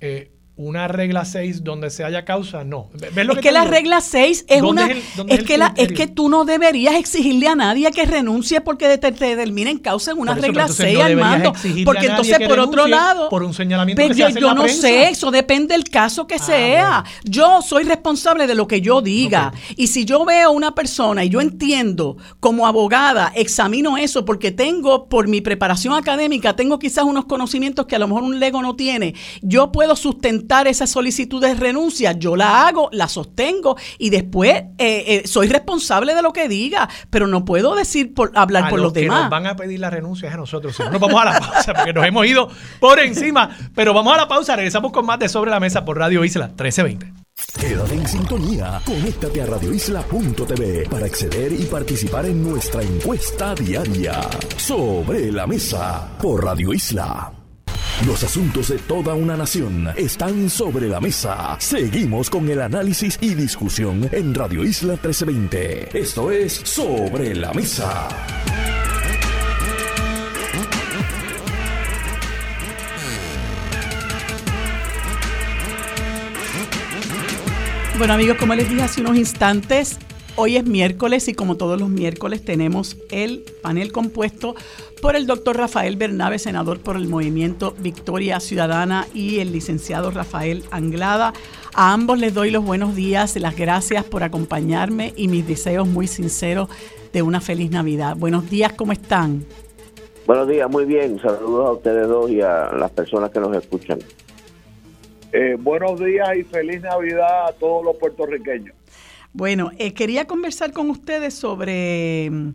Eh, una regla 6 donde se haya causa, no. es que, la regla 6 es una es, que la, es que tú no deberías exigirle a nadie que renuncie porque te, determinen causa en una regla 6 al mando, porque entonces por otro lado, por un señalamiento que yo, no sé, eso depende del caso que ah, sea. Yo soy responsable de lo que yo diga. Y si yo veo una persona y yo entiendo como abogada, examino eso porque tengo por mi preparación académica, tengo quizás unos conocimientos que a lo mejor un lego no tiene, yo puedo sustentar esa solicitud de renuncia, yo la hago, la sostengo y después eh, eh, soy responsable de lo que diga, pero no puedo decir por hablar por los, demás. Nos van a pedir la renuncia a nosotros, si no nos vamos a la pausa porque nos hemos ido por encima, pero vamos a la pausa, regresamos con más de Sobre la Mesa por Radio Isla 1320. Quédate en sintonía, conéctate a radioisla.tv para acceder y participar en nuestra encuesta diaria. Sobre la Mesa por Radio Isla. Los asuntos de toda una nación están sobre la mesa. Seguimos con el análisis y discusión en Radio Isla 1320. Esto es Sobre la Mesa. Bueno amigos, como les dije hace unos instantes, Hoy es miércoles y como todos los miércoles tenemos el panel compuesto por el doctor Rafael Bernabe, senador por el movimiento Victoria Ciudadana y el licenciado Rafael Anglada. A ambos les doy los buenos días, las gracias por acompañarme y mis deseos muy sinceros de una feliz Navidad. Buenos días, ¿cómo están? Buenos días, muy bien. Saludos a ustedes dos y a las personas que nos escuchan. Eh, buenos días y feliz Navidad a todos los puertorriqueños. Bueno, eh, quería conversar con ustedes sobre mm,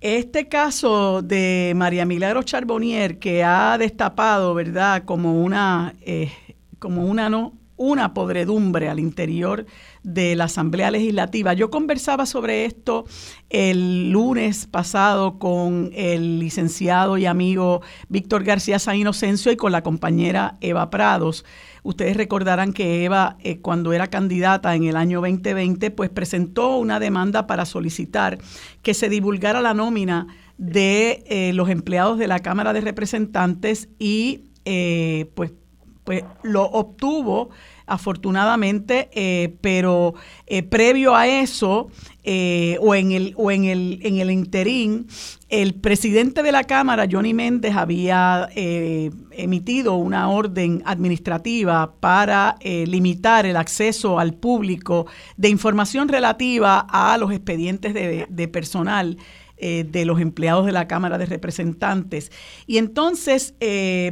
este caso de María Milagro Charbonnier que ha destapado, ¿verdad?, como una, eh, como una no, una podredumbre al interior de la Asamblea Legislativa. Yo conversaba sobre esto el lunes pasado con el licenciado y amigo Víctor García San Inocencio y con la compañera Eva Prados. Ustedes recordarán que Eva, eh, cuando era candidata en el año 2020, pues presentó una demanda para solicitar que se divulgara la nómina de eh, los empleados de la Cámara de Representantes y eh, pues, pues lo obtuvo afortunadamente, eh, pero eh, previo a eso, eh, o en el, o en el, en el interín, el presidente de la Cámara, Johnny Méndez, había emitido una orden administrativa para limitar el acceso al público de información relativa a los expedientes de, de personal. de los empleados de la Cámara de Representantes. Y entonces,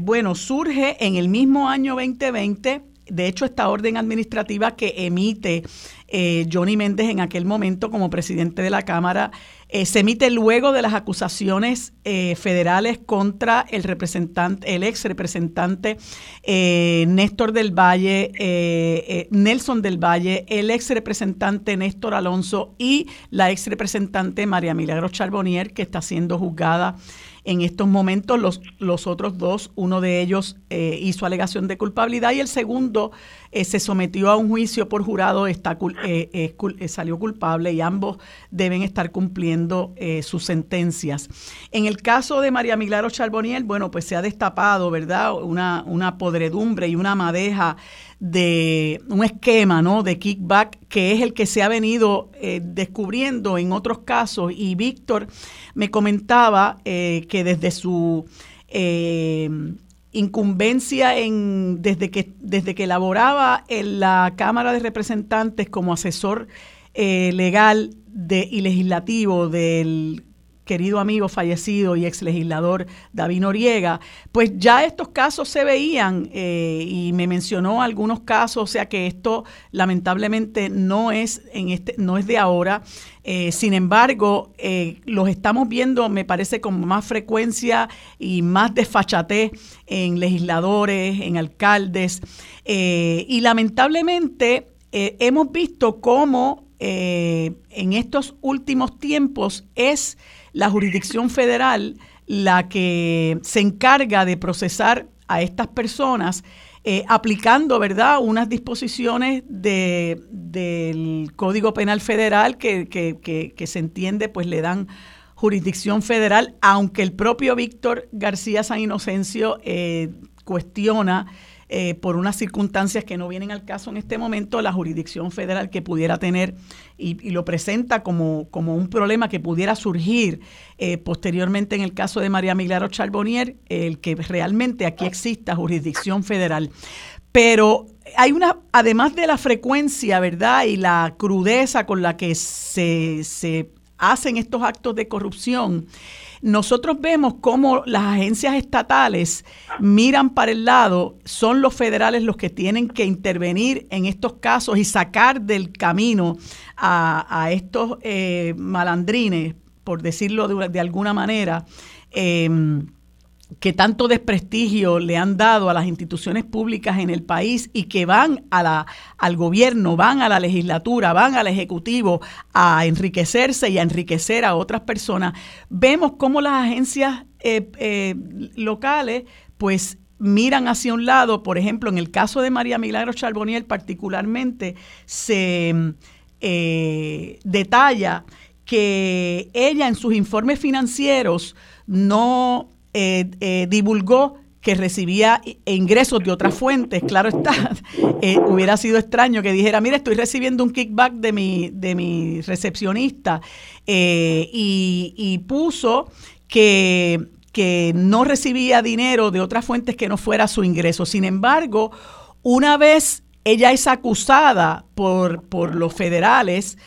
bueno, surge en el mismo año 2020 de hecho, esta orden administrativa que emite eh, Johnny Méndez en aquel momento como presidente de la Cámara eh, se emite luego de las acusaciones eh, federales contra el representante, el ex representante Néstor del Valle, Nelson del Valle, el ex representante Néstor Alonso y la ex representante María Milagro Charbonnier, que está siendo juzgada en estos momentos los, los otros dos, uno de ellos eh, hizo alegación de culpabilidad y el segundo eh, se sometió a un juicio por jurado, está, eh, salió culpable y ambos deben estar cumpliendo sus sentencias. En el caso de María Milagro Charboniel, bueno, pues se ha destapado, ¿verdad? Una, una podredumbre y una madeja de un esquema ¿no? de kickback que es el que se ha venido eh, descubriendo en otros casos y Víctor me comentaba eh, que desde su eh, incumbencia en desde que desde que laboraba en la Cámara de Representantes como asesor eh, legal de, y legislativo del querido amigo fallecido y ex legislador David Noriega, pues ya estos casos se veían eh, y me mencionó algunos casos, o sea que esto lamentablemente no es en este, no es de ahora. Eh, sin embargo, eh, los estamos viendo, me parece, con más frecuencia y más desfachatez en legisladores, en alcaldes. y lamentablemente hemos visto cómo en estos últimos tiempos es la jurisdicción federal la que se encarga de procesar a estas personas eh, aplicando, ¿verdad?, unas disposiciones de, del Código Penal Federal que, que, se entiende, pues le dan jurisdicción federal, aunque el propio Víctor García San Inocencio eh, cuestiona eh, por unas circunstancias que no vienen al caso en este momento, la jurisdicción federal que pudiera tener y, lo presenta como, como, un problema que pudiera surgir eh, posteriormente en el caso de María Milagro Charbonnier, el que realmente aquí exista jurisdicción federal. Pero hay una, además de la frecuencia, ¿verdad? Y la crudeza con la que se, se hacen estos actos de corrupción, nosotros vemos cómo las agencias estatales miran para el lado, son los federales los que tienen que intervenir en estos casos y sacar del camino a, estos eh, malandrines, por decirlo de, alguna manera. Em, que tanto desprestigio le han dado a las instituciones públicas en el país y que van al gobierno, van a la legislatura, van al Ejecutivo a enriquecerse y a enriquecer a otras personas, vemos cómo las agencias eh, eh, locales pues miran hacia un lado, por ejemplo, en el caso de María Milagro Charboniel particularmente, se eh, detalla que ella en sus informes financieros no eh, eh, divulgó que recibía ingresos de otras fuentes. Claro está, eh, hubiera sido extraño que dijera, mira, estoy recibiendo un kickback de mi, de mi recepcionista y, puso que, que no recibía dinero de otras fuentes que no fuera su ingreso. Sin embargo, una vez ella es acusada por, por los federales,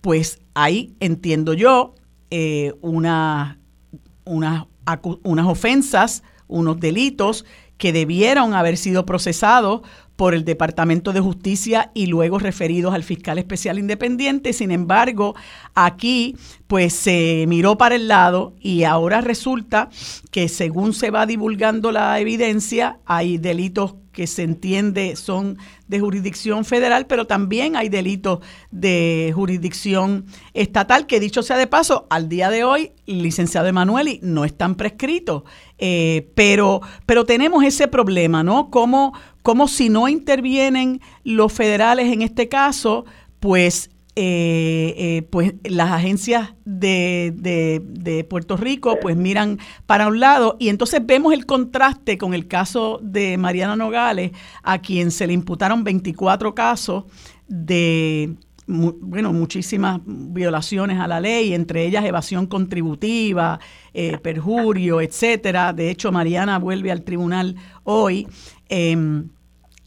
pues ahí entiendo yo una unas, ofensas, unos delitos que debieron haber sido procesados por el Departamento de Justicia y luego referidos al fiscal especial independiente. Sin embargo, aquí pues se miró para el lado y ahora resulta que según se va divulgando la evidencia, hay delitos que se entiende son de jurisdicción federal, pero también hay delitos de jurisdicción estatal, que dicho sea de paso, al día de hoy, licenciado Emanueli, no están prescritos, eh, pero, pero tenemos ese problema, ¿no? Como, como si no intervienen los federales en este caso, pues eh, eh, pues las agencias de, de, Puerto Rico pues miran para un lado y entonces vemos el contraste con el caso de Mariana Nogales, a quien se le imputaron 24 casos de bueno, muchísimas violaciones a la ley, entre ellas evasión contributiva, eh, perjurio, etcétera. De hecho, Mariana vuelve al tribunal hoy. Em,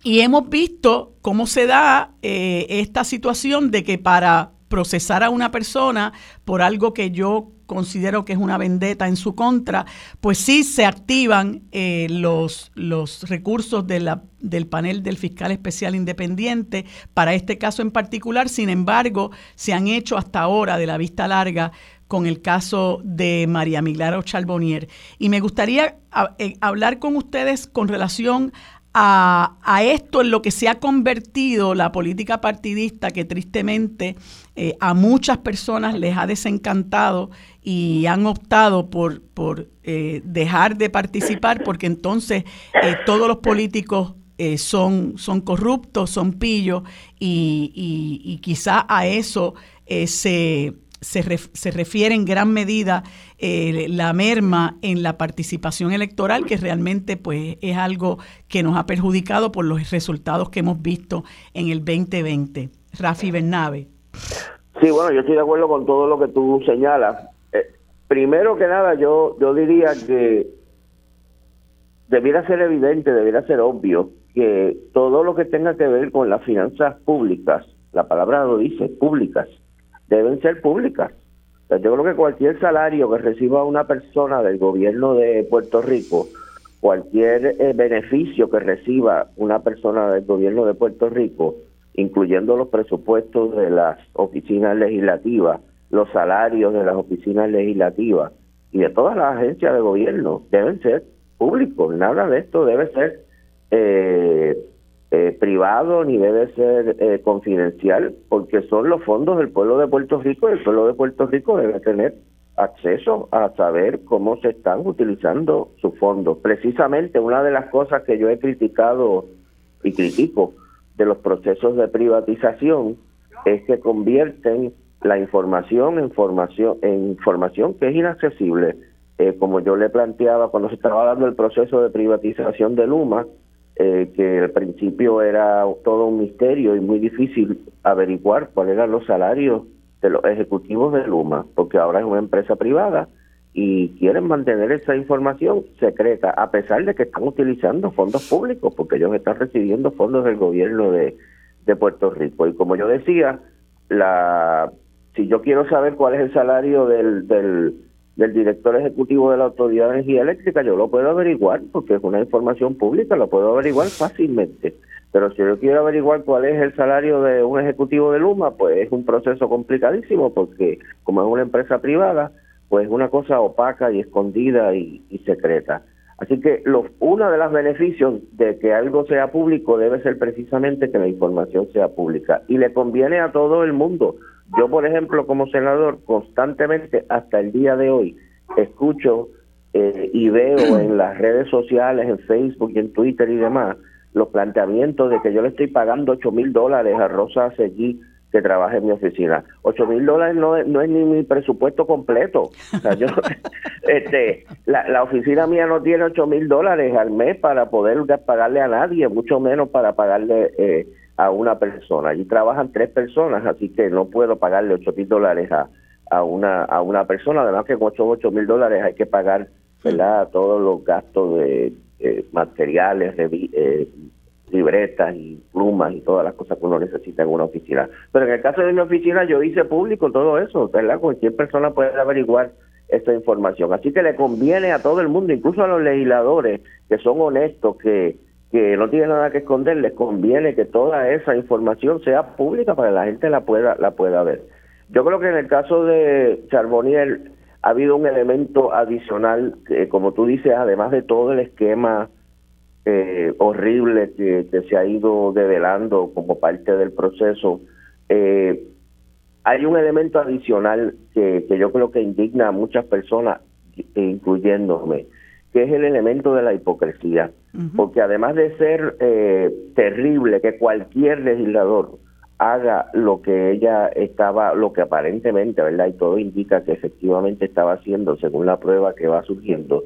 y hemos visto cómo se da eh, esta situación de que para procesar a una persona por algo que yo considero que es una vendetta en su contra, pues sí se activan eh, los, los recursos del panel del fiscal especial independiente para este caso en particular. Sin embargo, se han hecho hasta ahora de la vista larga con el caso de María Milagro Charbonnier. Y me gustaría eh, hablar con ustedes con relación a, esto en lo que se ha convertido la política partidista que tristemente eh, a muchas personas les ha desencantado y han optado por, por eh, dejar de participar porque entonces eh, todos los políticos son, son corruptos, son pillos y, y quizá a eso se se, se refiere en gran medida eh, la merma en la participación electoral, que realmente pues es algo que nos ha perjudicado por los resultados que hemos visto en el 2020. Rafi Bernabe. Sí, bueno, yo estoy de acuerdo con todo lo que tú señalas. Eh, primero que nada, yo, yo diría que debiera ser evidente, debiera ser obvio que todo lo que tenga que ver con las finanzas públicas, la palabra lo dice, públicas, deben ser públicas. yo creo que cualquier salario que reciba una persona del gobierno de Puerto Rico, cualquier eh, beneficio que reciba una persona del gobierno de Puerto Rico, incluyendo los presupuestos de las oficinas legislativas, los salarios de las oficinas legislativas y de todas las agencias de gobierno, deben ser públicos. Nada de esto debe ser eh, eh, privado ni debe ser eh, confidencial, porque son los fondos del pueblo de Puerto Rico y el pueblo de Puerto Rico debe tener acceso a saber cómo se están utilizando sus fondos. Precisamente una de las cosas que yo he criticado y critico de los procesos de privatización es que convierten la información en, formación, en información que es inaccesible. Eh, como yo le planteaba cuando se estaba dando el proceso de privatización de Luma, eh, que al principio era todo un misterio y muy difícil averiguar cuáles eran los salarios de los ejecutivos de Luma, porque ahora es una empresa privada y quieren mantener esa información secreta, a pesar de que están utilizando fondos públicos, porque ellos están recibiendo fondos del gobierno de, de Puerto Rico. Y como yo decía, la si yo quiero saber cuál es el salario del, del del director ejecutivo de la Autoridad de Energía Eléctrica, yo lo puedo averiguar porque es una información pública, lo puedo averiguar fácilmente. Pero si yo quiero averiguar cuál es el salario de un ejecutivo de Luma, pues es un proceso complicadísimo porque como es una empresa privada, pues es una cosa opaca y escondida y, secreta. Así que lo, uno de los beneficios de que algo sea público debe ser precisamente que la información sea pública. Y le conviene a todo el mundo. Yo, por ejemplo, como senador, constantemente hasta el día de hoy escucho eh, y veo en las redes sociales, en Facebook y en Twitter y demás, los planteamientos de que yo le estoy pagando 8 mil dólares a Rosa Seguí que trabaja en mi oficina. 8 mil dólares no, no es ni mi presupuesto completo. O sea, yo, este, la, la oficina mía no tiene 8 mil dólares al mes para poder pagarle a nadie, mucho menos para pagarle eh, a una persona. Allí trabajan tres personas, así que no puedo pagarle ocho mil dólares a, a, una, a una persona. Además que con ocho mil dólares hay que pagar ¿verdad? todos los gastos de materiales, de, eh, libretas y plumas y todas las cosas que uno necesita en una oficina. Pero en el caso de mi oficina yo hice público todo eso, ¿verdad? Cualquier persona puede averiguar esta información. Así que le conviene a todo el mundo, incluso a los legisladores que son honestos, que que no tiene nada que esconder, les conviene que toda esa información sea pública para que la gente la pueda, la pueda ver. Yo creo que en el caso de Charbonnier ha habido un elemento adicional, que, como tú dices, además de todo el esquema eh, horrible que, se ha ido develando como parte del proceso, eh, hay un elemento adicional que, que yo creo que indigna a muchas personas, incluyéndome, que es el elemento de la hipocresía. Porque además de ser eh, terrible que cualquier legislador haga lo que ella estaba, lo que aparentemente, ¿verdad? Y todo indica que efectivamente estaba haciendo según la prueba que va surgiendo,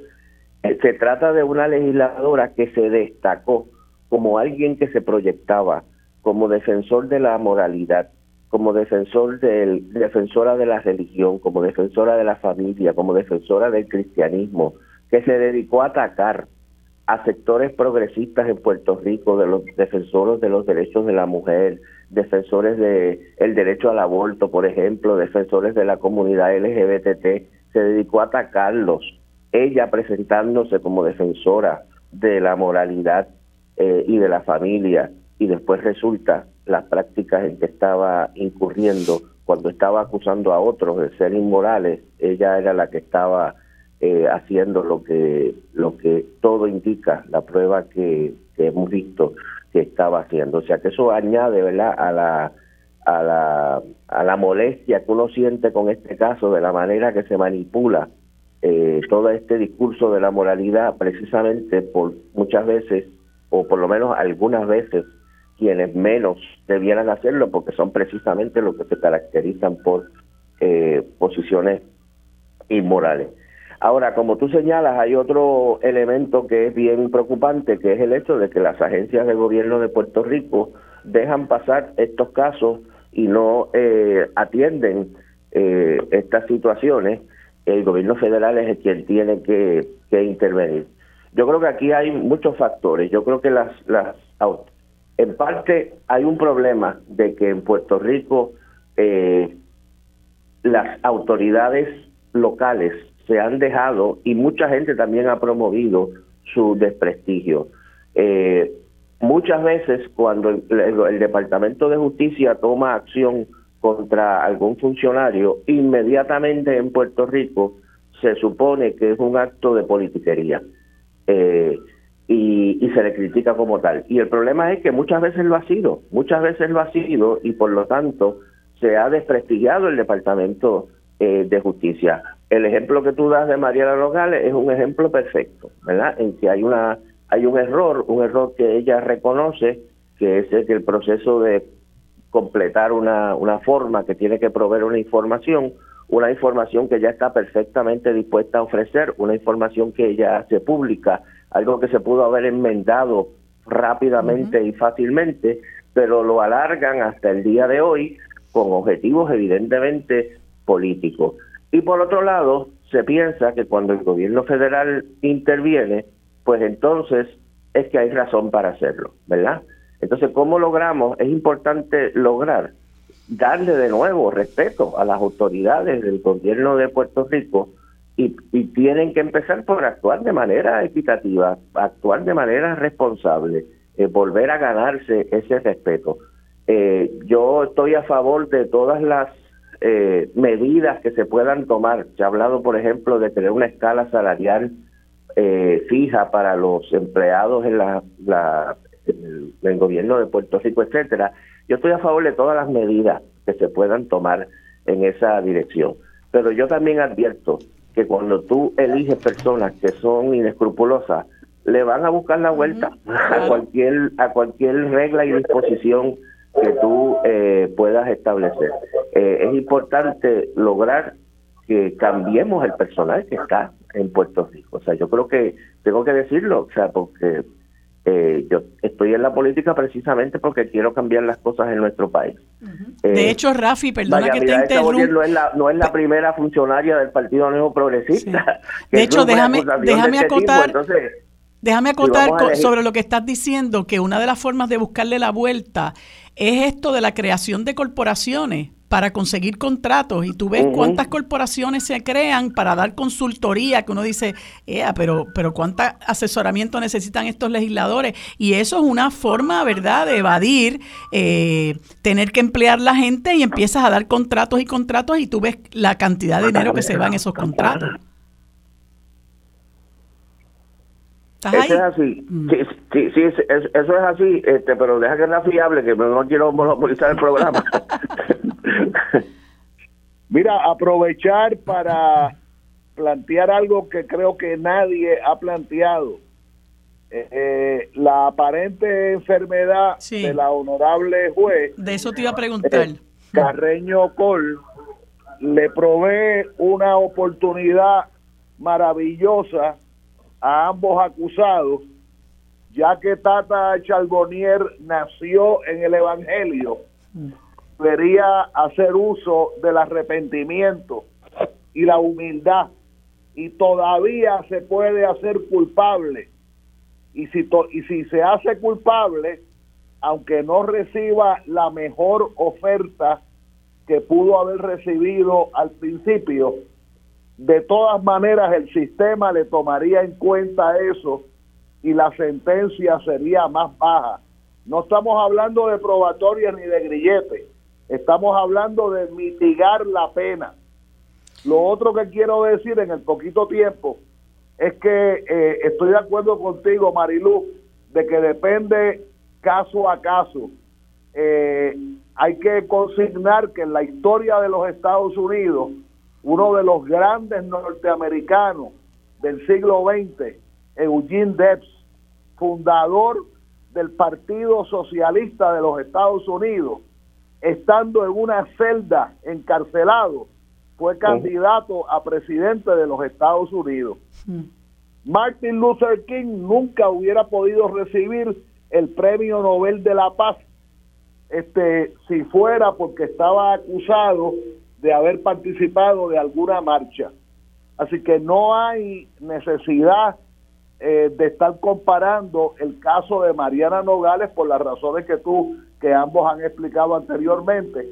se trata de una legisladora que se destacó como alguien que se proyectaba como defensor de la moralidad, como defensor del, defensora de la religión, como defensora de la familia, como defensora del cristianismo, que se dedicó a atacar a sectores progresistas en Puerto Rico, de los defensores de los derechos de la mujer, defensores de el derecho al aborto, por ejemplo, defensores de la comunidad LGBT, se dedicó a atacarlos. Ella presentándose como defensora de la moralidad eh, y de la familia, y después resulta las prácticas en que estaba incurriendo cuando estaba acusando a otros de ser inmorales, ella era la que estaba eh, haciendo lo que lo que todo indica la prueba que, hemos visto que estaba haciendo. O sea que eso añade verdad a la a la a la molestia que uno siente con este caso de la manera que se manipula eh, todo este discurso de la moralidad precisamente por muchas veces o por lo menos algunas veces quienes menos debieran hacerlo porque son precisamente los que se caracterizan por eh, posiciones inmorales. Ahora, como tú señalas, hay otro elemento que es bien preocupante, que es el hecho de que las agencias del gobierno de Puerto Rico dejan pasar estos casos y no eh, atienden eh, estas situaciones. El gobierno federal es el quien tiene que, intervenir. Yo creo que aquí hay muchos factores. Yo creo que las, las en parte hay un problema de que en Puerto Rico eh, las autoridades locales se han dejado y mucha gente también ha promovido su desprestigio. Eh, muchas veces cuando el, Departamento de Justicia toma acción contra algún funcionario, inmediatamente en Puerto Rico se supone que es un acto de politiquería eh, y, y se le critica como tal. Y el problema es que muchas veces lo ha sido, muchas veces lo ha sido y por lo tanto se ha desprestigiado el Departamento eh, de Justicia. El ejemplo que tú das de Mariela Nogales es un ejemplo perfecto, ¿verdad? En que hay una hay un error, un error que ella reconoce, que es el, proceso de completar una, una forma que tiene que proveer una información, una información que ya está perfectamente dispuesta a ofrecer, una información que ella hace pública, algo que se pudo haber enmendado rápidamente y fácilmente, pero lo alargan hasta el día de hoy con objetivos evidentemente políticos. Y por otro lado, se piensa que cuando el gobierno federal interviene, pues entonces es que hay razón para hacerlo, ¿verdad? Entonces, ¿cómo logramos? Es importante lograr darle de nuevo respeto a las autoridades del gobierno de Puerto Rico y, tienen que empezar por actuar de manera equitativa, actuar de manera responsable, eh, volver a ganarse ese respeto. Eh, yo estoy a favor de todas las eh, medidas que se puedan tomar. Se ha hablado, por ejemplo, de tener una escala salarial eh, fija para los empleados en, la, el, gobierno de Puerto Rico, etcétera. Yo estoy a favor de todas las medidas que se puedan tomar en esa dirección. Pero yo también advierto que cuando tú eliges personas que son inescrupulosas, le van a buscar la vuelta a cualquier a cualquier regla y disposición que tú eh, puedas establecer. Eh, es importante lograr que cambiemos el personal que está en Puerto Rico. O sea, yo creo que tengo que decirlo, o sea, porque eh, yo estoy en la política precisamente porque quiero cambiar las cosas en nuestro país. de hecho, Rafi, perdona que te interrumpa. No es la, no es la primera funcionaria del Partido Nuevo Progresista. De hecho, déjame, déjame este acotar. Déjame acotar sobre lo que estás diciendo, que una de las formas de buscarle la vuelta es esto de la creación de corporaciones para conseguir contratos y tú ves cuántas corporaciones se crean para dar consultoría que uno dice, pero pero cuánto asesoramiento necesitan estos legisladores y eso es una forma, ¿verdad?, de evadir eh, tener que emplear la gente y empiezas a dar contratos y contratos y tú ves la cantidad de dinero que se va en esos contratos. eso es así. Mm. Sí, sí, sí, eso es así, este, pero deja que sea fiable, que no quiero monopolizar el programa. Mira, aprovechar para plantear algo que creo que nadie ha planteado. Eh, eh, la aparente enfermedad de la honorable juez. De eso te iba a preguntar. Eh, Carreño Col le provee una oportunidad maravillosa a ambos acusados, ya que Tata Charbonnier nació en el Evangelio, debería hacer uso del arrepentimiento y la humildad y todavía se puede hacer culpable. Y si, y si se hace culpable, aunque no reciba la mejor oferta que pudo haber recibido al principio, de todas maneras el sistema le tomaría en cuenta eso y la sentencia sería más baja. No estamos hablando de probatoria ni de grillete, estamos hablando de mitigar la pena. Lo otro que quiero decir en el poquito tiempo es que eh, estoy de acuerdo contigo, Marilu, de que depende caso a caso. Eh, hay que consignar que en la historia de los Estados Unidos, uno de los grandes norteamericanos del siglo XX, Eugene Debs, fundador del Partido Socialista de los Estados Unidos, estando en una celda encarcelado, fue candidato a presidente de los Estados Unidos. Mm. Martin Luther King nunca hubiera podido recibir el Premio Nobel de la Paz este si fuera porque estaba acusado de haber participado de alguna marcha. Así que no hay necesidad eh, de estar comparando el caso de Mariana Nogales por las razones que tú, que ambos han explicado anteriormente,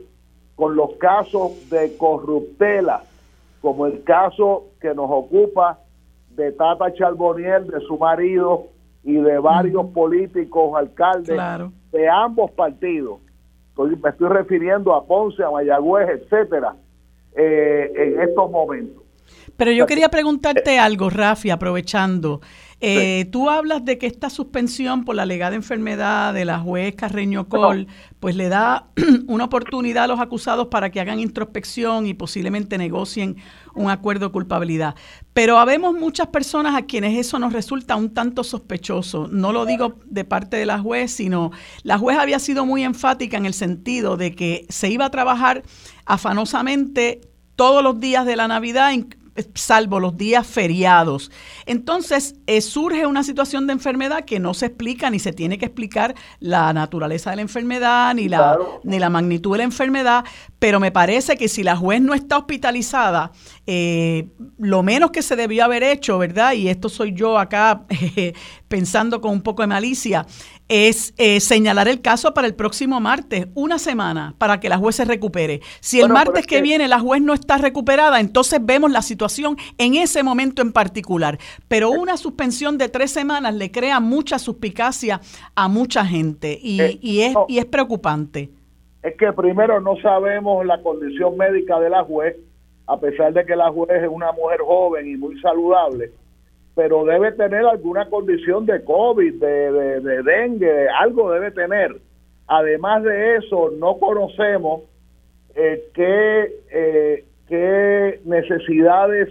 con los casos de corruptela, como el caso que nos ocupa de Tata Charboniel, de su marido y de varios políticos, alcaldes de ambos partidos. me estoy refiriendo a Ponce, a Mayagüez, etcétera, eh, en estos momentos. Pero yo quería preguntarte algo, Rafi, aprovechando. Eh, tú hablas de que esta suspensión por la alegada enfermedad de la juez Carreño Col, pues le da una oportunidad a los acusados para que hagan introspección y posiblemente negocien un acuerdo de culpabilidad. Pero habemos muchas personas a quienes eso nos resulta un tanto sospechoso. No lo digo de parte de la juez, sino la juez había sido muy enfática en el sentido de que se iba a trabajar afanosamente todos los días de la Navidad, salvo los días feriados. Entonces eh, surge una situación de enfermedad que no se explica ni se tiene que explicar la naturaleza de la enfermedad ni la, ni la magnitud de la enfermedad, pero me parece que si la juez no está hospitalizada, eh, lo menos que se debió haber hecho, ¿verdad? Y esto soy yo acá pensando con un poco de malicia, es eh, señalar el caso para el próximo martes, una semana, para que la juez se recupere. Si el martes que, viene la juez no está recuperada, entonces vemos la situación en ese momento en particular. Pero eh. una suspensión de tres semanas le crea mucha suspicacia a mucha gente y, eh, y es, y es preocupante. Es que primero no sabemos la condición médica de la juez, a pesar de que la juez es una mujer joven y muy saludable pero debe tener alguna condición de COVID, de, de, dengue, algo debe tener. Además de eso, no conocemos eh, qué, eh, qué necesidades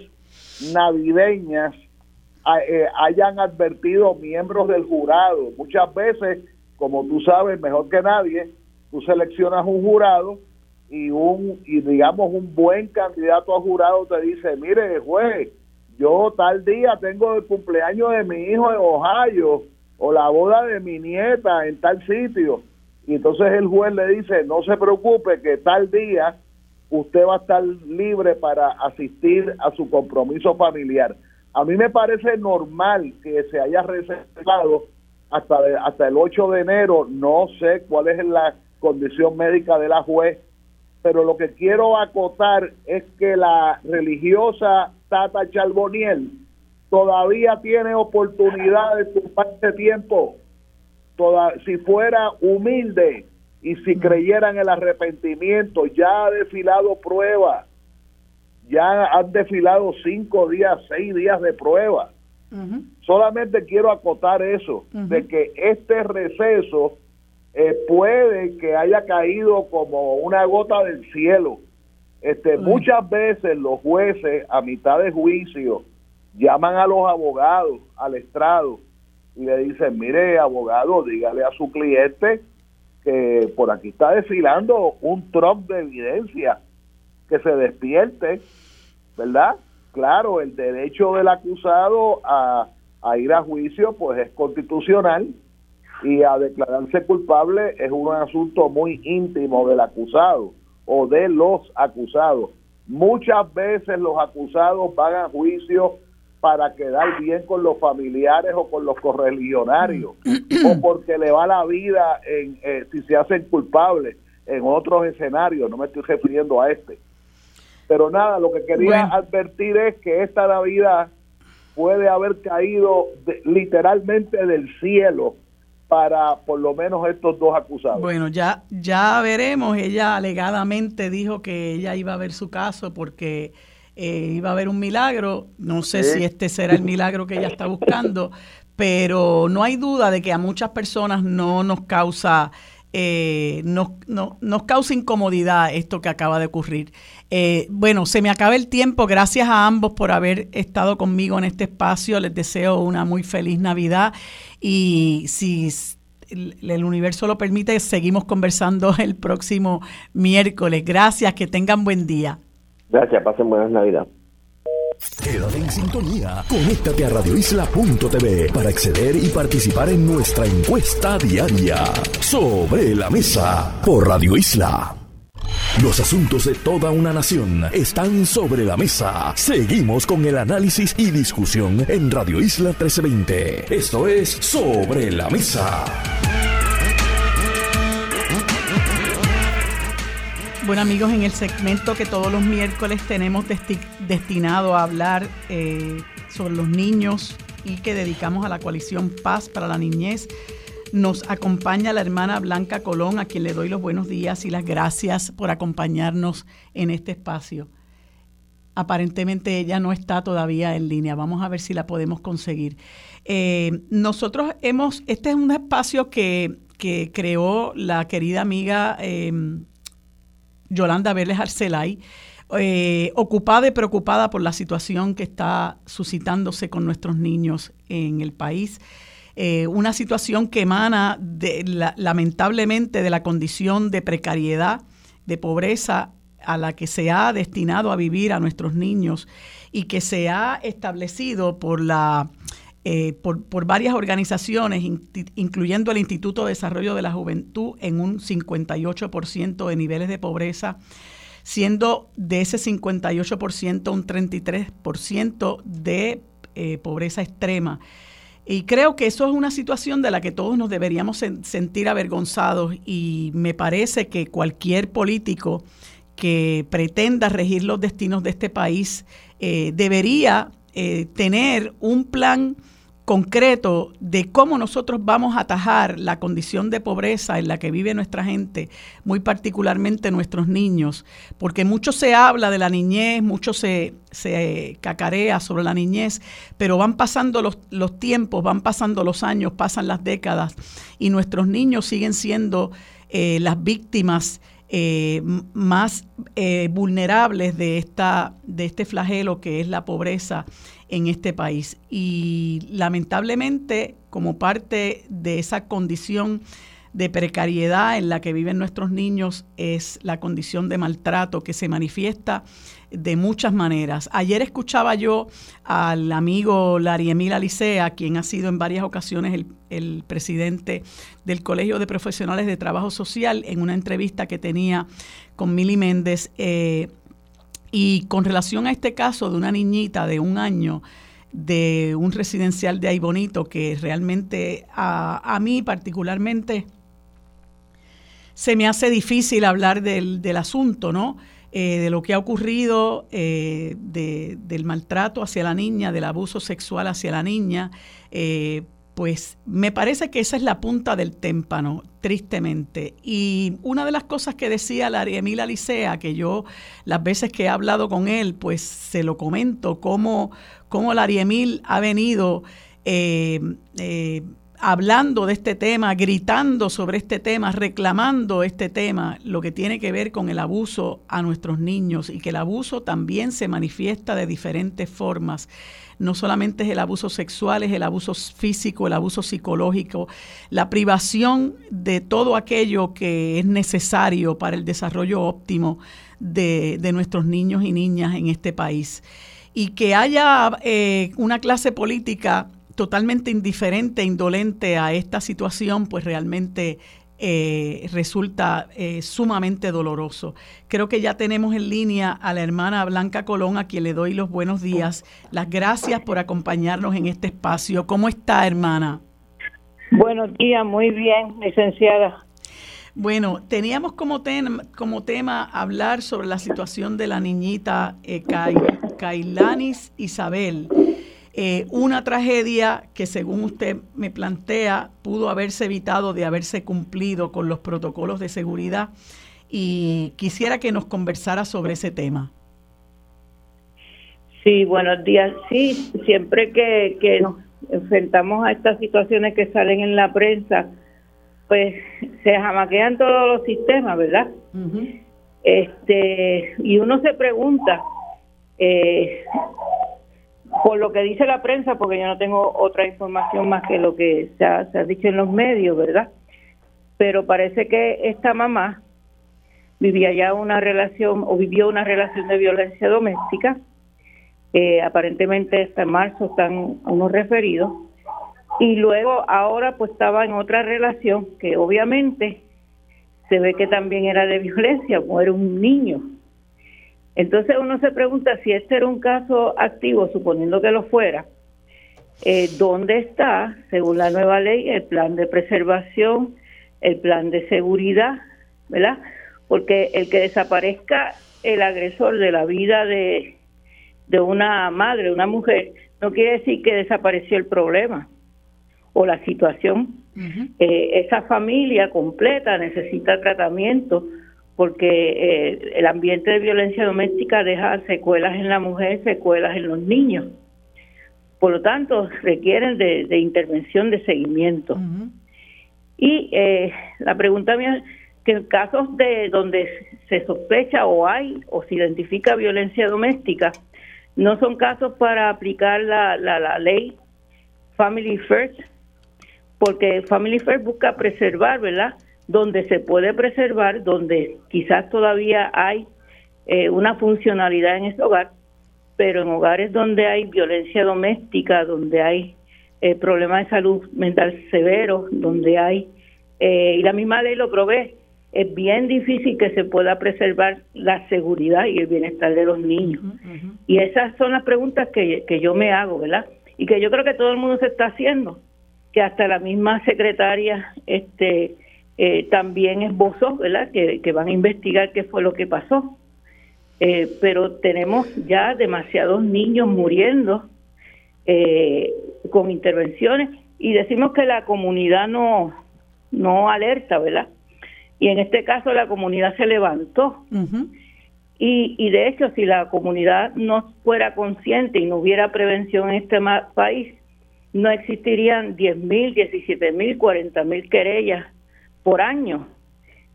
navideñas eh, hayan advertido miembros del jurado. Muchas veces, como tú sabes mejor que nadie, tú seleccionas un jurado y un y digamos un buen candidato a jurado te dice, mire juez, yo tal día tengo el cumpleaños de mi hijo en Ohio o la boda de mi nieta en tal sitio. Y entonces el juez le dice, no se preocupe que tal día usted va a estar libre para asistir a su compromiso familiar. A mí me parece normal que se haya reservado hasta, hasta el 8 de enero, no sé cuál es la condición médica de la juez, pero lo que quiero acotar es que la religiosa Tata Charboniel todavía tiene oportunidad de este tiempo. Toda, si fuera humilde y si creyera en el arrepentimiento, ya ha desfilado pruebas, ya han desfilado cinco días, seis días de prueba. Solamente quiero acotar eso, de que este receso eh, puede que haya caído como una gota del cielo. Este, muchas veces los jueces a mitad de juicio llaman a los abogados al estrado y le dicen, mire abogado, dígale a su cliente que por aquí está desfilando un trump de evidencia, que se despierte, ¿verdad? Claro, el derecho del acusado a, a ir a juicio pues es constitucional y a declararse culpable es un asunto muy íntimo del acusado o de los acusados. Muchas veces los acusados van a juicio para quedar bien con los familiares o con los correligionarios o porque le va la vida en, eh, si se hacen culpables en otros escenarios, no me estoy refiriendo a este. Pero nada, lo que quería advertir es que esta Navidad puede haber caído literalmente del cielo para por lo menos estos dos acusados. Bueno, ya, ya veremos. Ella alegadamente dijo que ella iba a ver su caso porque eh, iba a haber un milagro. No sé si este será el milagro que ella está buscando, pero no hay duda de que a muchas personas no nos causa eh, nos, no, nos causa incomodidad esto que acaba de ocurrir. Eh, bueno, se me acaba el tiempo. Gracias a ambos por haber estado conmigo en este espacio. Les deseo una muy feliz Navidad y si el universo lo permite, seguimos conversando el próximo miércoles. Gracias, que tengan buen día. Gracias, pasen buenas Navidad. Quédate en sintonía. Conéctate a radioisla.tv para acceder y participar en nuestra encuesta diaria. Sobre la mesa por Radio Isla. Los asuntos de toda una nación están sobre la mesa. Seguimos con el análisis y discusión en Radio Isla 1320. Esto es Sobre la Mesa. Bueno amigos, en el segmento que todos los miércoles tenemos destinado a hablar eh, sobre los niños y que dedicamos a la coalición Paz para la Niñez, nos acompaña la hermana Blanca Colón, a quien le doy los buenos días y las gracias por acompañarnos en este espacio. Aparentemente ella no está todavía en línea. Vamos a ver si la podemos conseguir. Eh, nosotros hemos, este es un espacio que, creó la querida amiga em, Yolanda Vélez Arcelay, eh, ocupada y preocupada por la situación que está suscitándose con nuestros niños en el país. Eh, una situación que emana de, lamentablemente de la condición de precariedad, de pobreza a la que se ha destinado a vivir a nuestros niños y que se ha establecido por la eh, varias organizaciones, incluyendo el Instituto de Desarrollo de la Juventud, en un 58% de niveles de pobreza, siendo de ese 58% un 33% de eh, pobreza extrema. Y creo que eso es una situación de la que todos nos deberíamos sentir avergonzados. Y me parece que cualquier político que pretenda regir los destinos de este país eh, debería eh, tener un plan concreto de cómo nosotros vamos a atajar la condición de pobreza en la que vive nuestra gente, muy particularmente nuestros niños, porque mucho se habla de la niñez, mucho se, se cacarea sobre la niñez, pero van pasando los, los tiempos, van pasando los años, pasan las décadas y nuestros niños siguen siendo eh, las víctimas eh, más eh, vulnerables de, esta, de este flagelo que es la pobreza en este país. Y lamentablemente, como parte de esa condición de precariedad en la que viven nuestros niños, es la condición de maltrato que se manifiesta de muchas maneras. Ayer escuchaba yo al amigo Lari Emil Alicea, quien ha sido en varias ocasiones el, el, presidente del Colegio de Profesionales de Trabajo Social, en una entrevista que tenía con Mili Méndez. Eh, y con relación a este caso de una niñita de un año de un residencial de ahí bonito, que realmente a, mí particularmente se me hace difícil hablar del, asunto, ¿no? Eh, de lo que ha ocurrido, eh, del maltrato hacia la niña, del abuso sexual hacia la niña, eh, pues me parece que esa es la punta del témpano, tristemente. Y una de las cosas que decía Emil Alicea, que yo las veces que he hablado con él, pues se lo comento, cómo, cómo la Emil ha venido eh, eh, hablando de este tema, gritando sobre este tema, reclamando este tema, lo que tiene que ver con el abuso a nuestros niños y que el abuso también se manifiesta de diferentes formas no solamente es el abuso sexual, es el abuso físico, el abuso psicológico, la privación de todo aquello que es necesario para el desarrollo óptimo de, nuestros niños y niñas en este país. Y que haya eh, una clase política totalmente indiferente, indolente a esta situación, pues realmente eh, resulta eh, sumamente doloroso. Creo que ya tenemos en línea a la hermana Blanca Colón, a quien le doy los buenos días. Las gracias por acompañarnos en este espacio. ¿Cómo está, hermana? Buenos días, muy bien, licenciada. Bueno, teníamos como, como tema hablar sobre la situación de la niñita eh, Kailanis Isabel. Eh, una tragedia que según usted me plantea pudo haberse evitado de haberse cumplido con los protocolos de seguridad y quisiera que nos conversara sobre ese tema. Sí, buenos días. Sí, siempre que, que nos enfrentamos a estas situaciones que salen en la prensa, pues se jamaquean todos los sistemas, ¿verdad? Este y uno se pregunta eh, por lo que dice la prensa, porque yo no tengo otra información más que lo que se ha, dicho en los medios, ¿verdad? Pero parece que esta mamá vivía ya una relación o vivió una relación de violencia doméstica. Eh, aparentemente hasta marzo están unos referidos. Y luego ahora pues estaba en otra relación que obviamente se ve que también era de violencia, como era un niño. Entonces uno se pregunta si este era un caso activo, suponiendo que lo fuera, eh, ¿dónde está, según la nueva ley, el plan de preservación, el plan de seguridad, ¿verdad? Porque el que desaparezca el agresor de la vida de, de una madre, una mujer, no quiere decir que desapareció el problema o la situación. Eh, esa familia completa necesita tratamiento porque eh, el ambiente de violencia doméstica deja secuelas en la mujer, secuelas en los niños. Por lo tanto, requieren de, intervención de seguimiento. Y eh, la pregunta mía que en casos de donde se sospecha o hay o se identifica violencia doméstica, no son casos para aplicar la, la, la ley Family First, porque Family First busca preservar, ¿verdad? Donde se puede preservar, donde quizás todavía hay eh, una funcionalidad en ese hogar, pero en hogares donde hay violencia doméstica, donde hay eh, problemas de salud mental severos, donde hay, eh, y la misma ley lo provee, es bien difícil que se pueda preservar la seguridad y el bienestar de los niños. Y esas son las preguntas que, que yo me hago, ¿verdad? Y que yo creo que todo el mundo se está haciendo, que hasta la misma secretaria este eh, también esbozó, ¿verdad? Que, que, van a investigar qué fue lo que pasó. Eh, pero tenemos ya demasiados niños muriendo eh, con intervenciones y decimos que la comunidad no, no alerta, ¿verdad? y en este caso la comunidad se levantó. y, y de hecho, si la comunidad no fuera consciente y no hubiera prevención en este país, no existirían 10.000, 17.000, 40.000 querellas por año.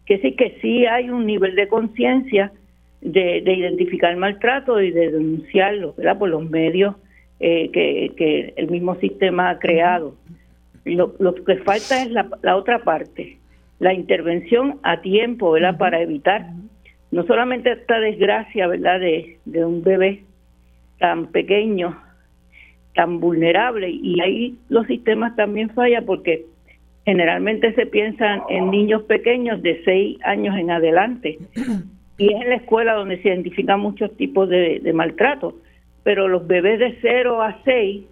Que sí que sí hay un nivel de conciencia de, de, identificar el maltrato y de denunciarlo ¿verdad? por los medios eh, que, que, el mismo sistema ha creado. Lo, lo que falta es la, la otra parte, la intervención a tiempo, ¿verdad? Para evitar no solamente esta desgracia, ¿verdad? De, de un bebé tan pequeño, tan vulnerable, y ahí los sistemas también fallan porque generalmente se piensan en niños pequeños de seis años en adelante, y es en la escuela donde se identifican muchos tipos de, de maltrato, pero los bebés de 0 a 6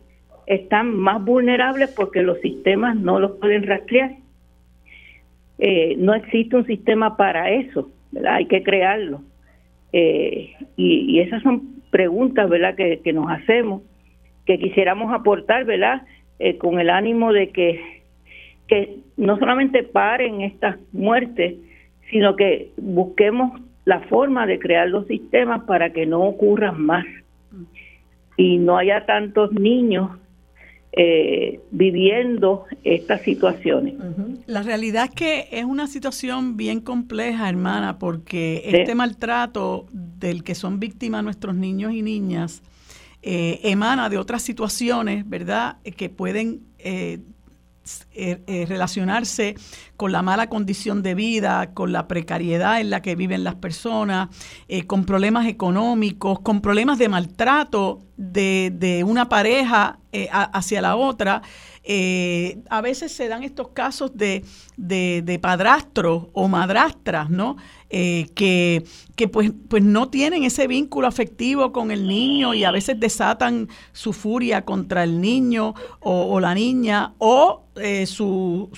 están más vulnerables porque los sistemas no los pueden rastrear eh, no existe un sistema para eso. Hay que crearlo. Eh, y, esas son preguntas, ¿verdad?, que, nos hacemos, que quisiéramos aportar, ¿verdad?, eh, con el ánimo de que, que no solamente paren estas muertes, sino que busquemos la forma de crear los sistemas para que no ocurran más y no haya tantos niños eh, viviendo estas situaciones. La realidad es que es una situación bien compleja, hermana, porque este maltrato del que son víctimas nuestros niños y niñas eh, emana de otras situaciones, ¿verdad?, que pueden eh, eh, eh, relacionarse con la mala condición de vida, con la precariedad en la que viven las personas, eh, con problemas económicos, con problemas de maltrato de, de una pareja hacia la otra. a veces se dan estos casos de, de, de padrastros o madrastras, ¿no? Eh, que, que pues, pues no tienen ese vínculo afectivo con el niño y a veces desatan su furia contra el niño o, la niña o eh, su,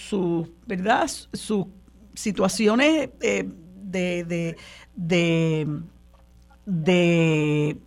¿verdad? sus situaciones eh, de, de,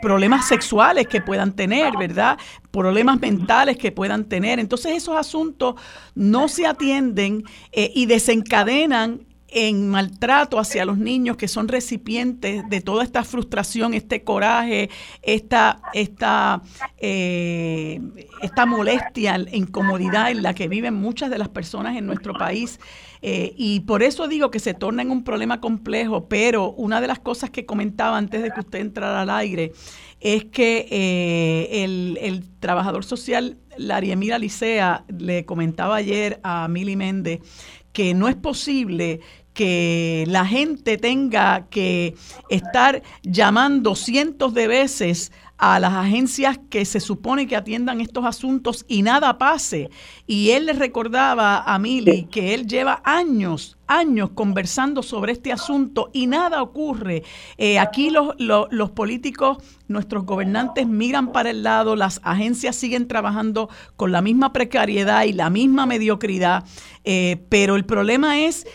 problemas sexuales que puedan tener, ¿verdad? Problemas mentales que puedan tener. Entonces esos asuntos no se atienden y desencadenan en maltrato hacia los niños que son recipientes de toda esta frustración, este coraje, esta, esta, eh, esta molestia, incomodidad en la que viven muchas de las personas en nuestro país. Eh, y por eso digo que se torna en un problema complejo, pero una de las cosas que comentaba antes de que usted entrara al aire es que eh, el, el, trabajador social Lariemira Licea le comentaba ayer a Mili Méndez que no es posible que la gente tenga que estar llamando cientos de veces a las agencias que se supone que atiendan estos asuntos y nada pase. Y él le recordaba a Mili que él lleva años, años conversando sobre este asunto y nada ocurre. Eh, aquí los, los, políticos, nuestros gobernantes miran para el lado, las agencias siguen trabajando con la misma precariedad y la misma mediocridad, eh, pero el problema es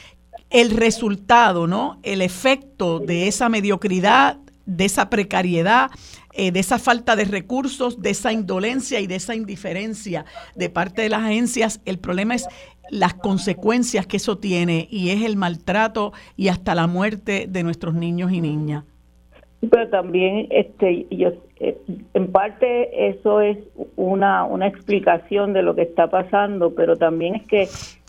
el resultado, ¿no? El efecto de esa mediocridad, de esa precariedad, eh, de esa falta de recursos, de esa indolencia y de esa indiferencia de parte de las agencias. El problema es las consecuencias que eso tiene y es el maltrato y hasta la muerte de nuestros niños y niñas. Pero también, este, yo, eh, en parte eso es una, una explicación de lo que está pasando, pero también es que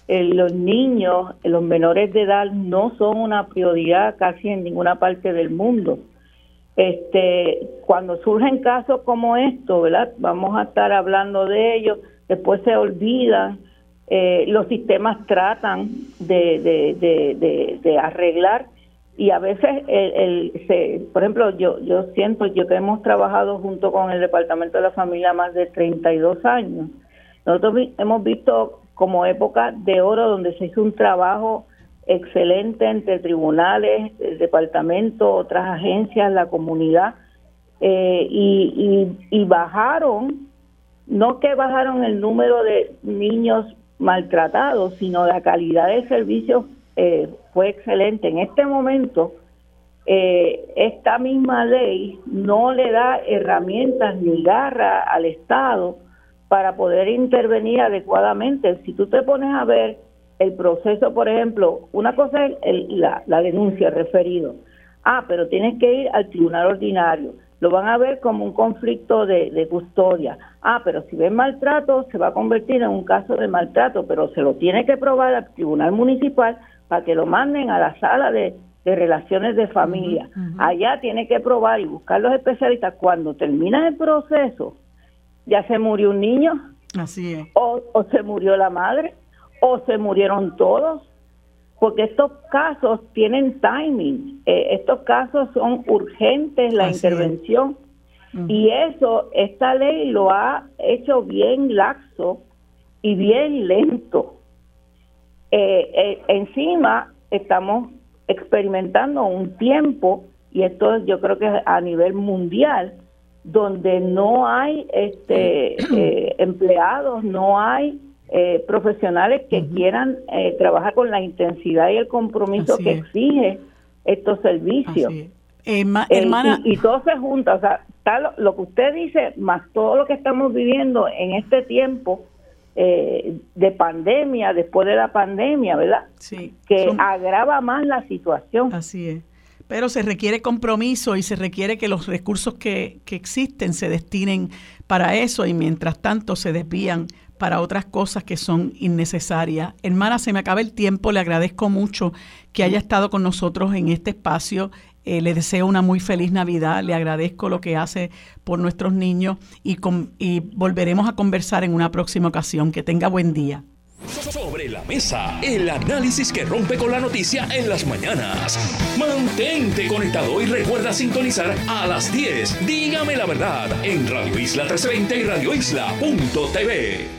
eh, los niños, los menores de edad, no son una prioridad casi en ninguna parte del mundo. Este, cuando surgen casos como estos, ¿verdad? Vamos a estar hablando de ellos, después se olvidan, eh, los sistemas tratan de, de, de, arreglar y a veces, el, se, por ejemplo, yo, yo siento yo que hemos trabajado junto con el Departamento de la Familia más de 32 años. Nosotros hemos visto como época de oro donde se hizo un trabajo excelente entre tribunales, el departamento, otras agencias, la comunidad, eh, y, y, bajaron, no que bajaron el número de niños maltratados, sino la calidad del servicio eh, fue excelente. En este momento, eh, esta misma ley no le da herramientas ni garra al Estado para poder intervenir adecuadamente. Si tú te pones a ver el proceso, por ejemplo, una cosa es la, la denuncia referido. Ah, pero tienes que ir al tribunal ordinario. Lo van a ver como un conflicto de, custodia. Ah, pero si ven maltrato, se va a convertir en un caso de maltrato, pero se lo tiene que probar al tribunal municipal para que lo manden a la sala de, relaciones de familia. Allá tiene que probar y buscar los especialistas. Cuando termina el proceso, ya se murió un niño. Así es. o se murió la madre o se murieron todos, porque estos casos tienen timing, eh, estos casos son urgentes la intervención y eso, esta ley lo ha hecho bien laxo y bien lento. Eh, eh, encima estamos experimentando un tiempo, y esto yo creo que es a nivel mundial, donde no hay este, empleados, no hay eh, profesionales que quieran eh, trabajar con la intensidad y el compromiso que exige estos servicios. Eh, hermana. Y, todo se junta, o sea, lo, que usted dice, más todo lo que estamos viviendo en este tiempo de pandemia, después de la pandemia, ¿verdad? Sí. Que agrava más la situación. Así es. Pero se requiere compromiso y se requiere que los recursos que, que existen se destinen para eso y mientras tanto se desvían para otras cosas que son innecesarias. Hermana, se me acaba el tiempo, le agradezco mucho que haya estado con nosotros en este espacio. Eh, le deseo una muy feliz Navidad, le agradezco lo que hace por nuestros niños y, y volveremos a conversar en una próxima ocasión. Que tenga buen día. Sobre la mesa, el análisis que rompe con la noticia en las mañanas. Mantente conectado y recuerda sintonizar a las 10. Dígame la verdad en Radio Isla 1320 y radioisla.tv.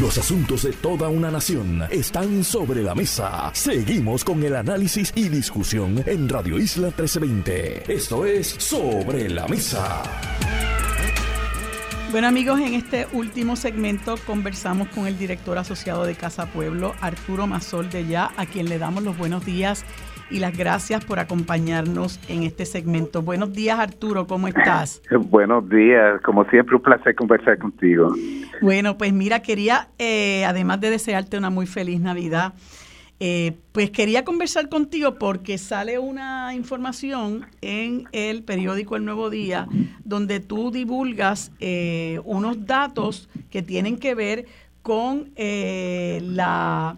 Los asuntos de toda una nación están sobre la mesa. Seguimos con el análisis y discusión en Radio Isla 1320. Esto es Sobre la Mesa. Bueno amigos, en este último segmento conversamos con el director asociado de Casa Pueblo, Arturo Mazol de Ya, a quien le damos los buenos días y las gracias por acompañarnos en este segmento. Buenos días, Arturo, ¿cómo estás? Buenos días, como siempre un placer conversar contigo. Bueno, pues mira, quería, eh, además de desearte una muy feliz Navidad, eh, pues quería conversar contigo porque sale una información en el periódico El Nuevo Día donde tú divulgas eh, unos datos que tienen que ver con la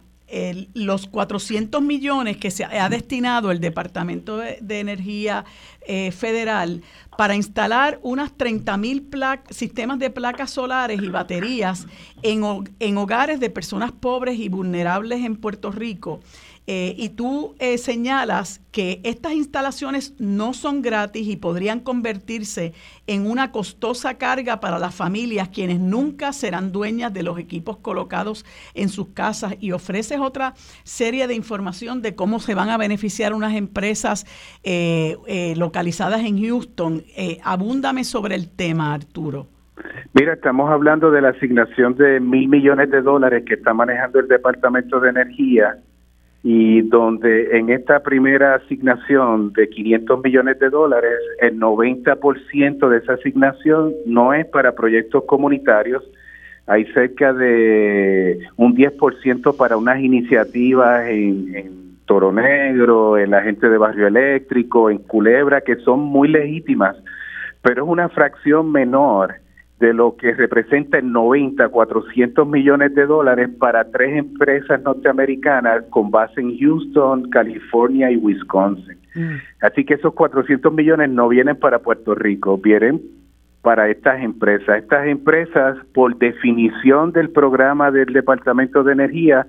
los 400 millones que se ha destinado el Departamento de, Energía eh, Federal para instalar unas 30 mil sistemas de placas solares y baterías en, en hogares de personas pobres y vulnerables en Puerto Rico. Eh, y tú eh, señalas que estas instalaciones no son gratis y podrían convertirse en una costosa carga para las familias quienes nunca serán dueñas de los equipos colocados en sus casas y ofreces otra serie de información de cómo se van a beneficiar unas empresas eh, localizadas en Houston. abúndame sobre el tema, Arturo. Mira, estamos hablando de la asignación de mil millones de dólares que está manejando el Departamento de Energía y donde en esta primera asignación de 500 millones de dólares, el 90% de esa asignación no es para proyectos comunitarios, hay cerca de un 10% para unas iniciativas en, en Toro Negro, en la gente de Barrio Eléctrico, en Culebra, que son muy legítimas, pero es una fracción menor de lo que representa en 90, 400 millones de dólares para tres empresas norteamericanas con base en Houston, California y Wisconsin. Mm. Así que esos 400 millones no vienen para Puerto Rico, vienen para estas empresas. Estas empresas, por definición del programa del Departamento de Energía,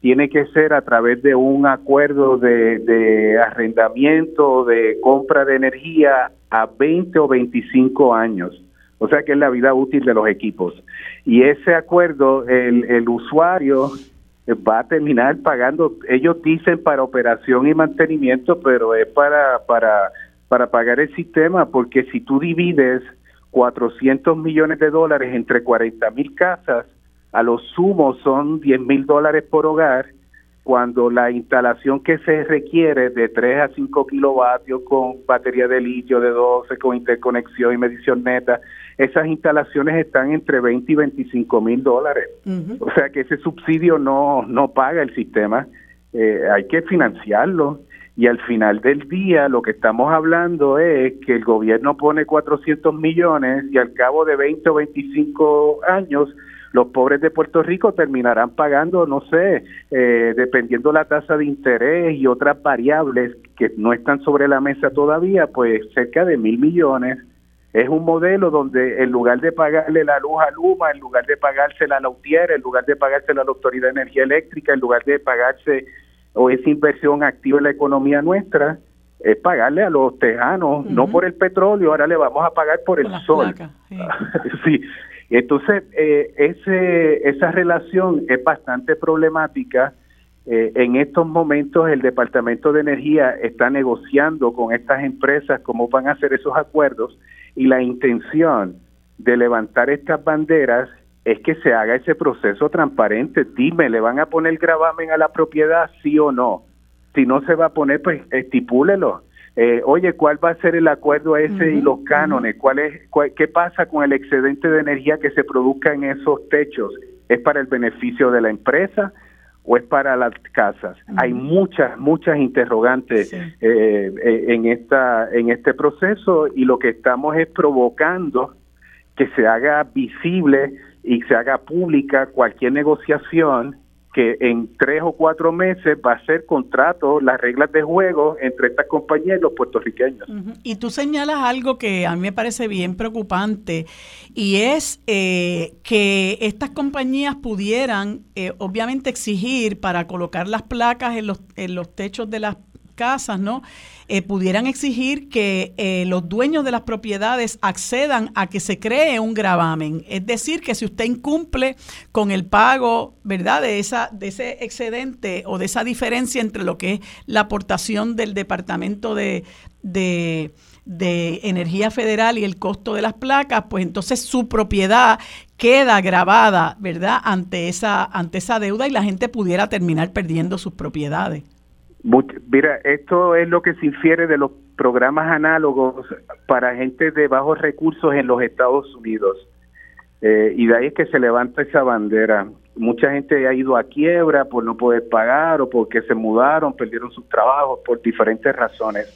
tiene que ser a través de un acuerdo de, de arrendamiento, de compra de energía a 20 o 25 años o sea que es la vida útil de los equipos. Y ese acuerdo, el, el usuario va a terminar pagando, ellos dicen para operación y mantenimiento, pero es para, para, para pagar el sistema, porque si tú divides 400 millones de dólares entre 40 mil casas, a lo sumo son 10 mil dólares por hogar, cuando la instalación que se requiere de 3 a 5 kilovatios con batería de litio de 12, con interconexión y medición neta, esas instalaciones están entre 20 y 25 mil dólares. O sea que ese subsidio no, no paga el sistema, eh, hay que financiarlo. Y al final del día lo que estamos hablando es que el gobierno pone 400 millones y al cabo de 20 o 25 años los pobres de Puerto Rico terminarán pagando, no sé, eh, dependiendo la tasa de interés y otras variables que no están sobre la mesa todavía, pues cerca de mil millones. Es un modelo donde en lugar de pagarle la luz a Luma, en lugar de pagársela a la UTIER, en lugar de pagársela a la Autoridad de Energía Eléctrica, en lugar de pagarse o esa inversión activa en la economía nuestra, es pagarle a los tejanos, no por el petróleo, ahora le vamos a pagar por el sol. sí. Entonces, eh, ese, esa relación es bastante problemática. Eh, en estos momentos el Departamento de Energía está negociando con estas empresas cómo van a hacer esos acuerdos y la intención de levantar estas banderas es que se haga ese proceso transparente. Dime, ¿le van a poner gravamen a la propiedad, sí o no? Si no se va a poner, pues estipúlelo eh, oye, ¿cuál va a ser el acuerdo ese y los cánones? ¿Cuál es, ¿Qué pasa con el excedente de energía que se produzca en esos techos? ¿Es para el beneficio de la empresa o es para las casas? Hay muchas, muchas interrogantes eh, eh, en, esta, en este proceso y lo que estamos es provocando que se haga visible y se haga pública cualquier negociación que en tres o cuatro meses va a ser contrato, las reglas de juego entre estas compañías y los puertorriqueños. Y tú señalas algo que a mí me parece bien preocupante y es eh, que estas compañías pudieran eh, obviamente exigir para colocar las placas en los, en los techos de las casas, ¿no? Eh, pudieran exigir que eh, los dueños de las propiedades accedan a que se cree un gravamen. Es decir, que si usted incumple con el pago, ¿verdad?, de, esa, de ese excedente o de esa diferencia entre lo que es la aportación del Departamento de, de Energía Federal y el costo de las placas, pues entonces su propiedad queda grabada, ¿verdad?, ante esa, ante esa deuda y la gente pudiera terminar perdiendo sus propiedades mira, esto es lo que se infiere de los programas análogos para gente de bajos recursos en los Estados Unidos. Eh, y de ahí es que se levanta esa bandera. Mucha gente ha ido a quiebra por no poder pagar o porque se mudaron, perdieron sus trabajos por diferentes razones.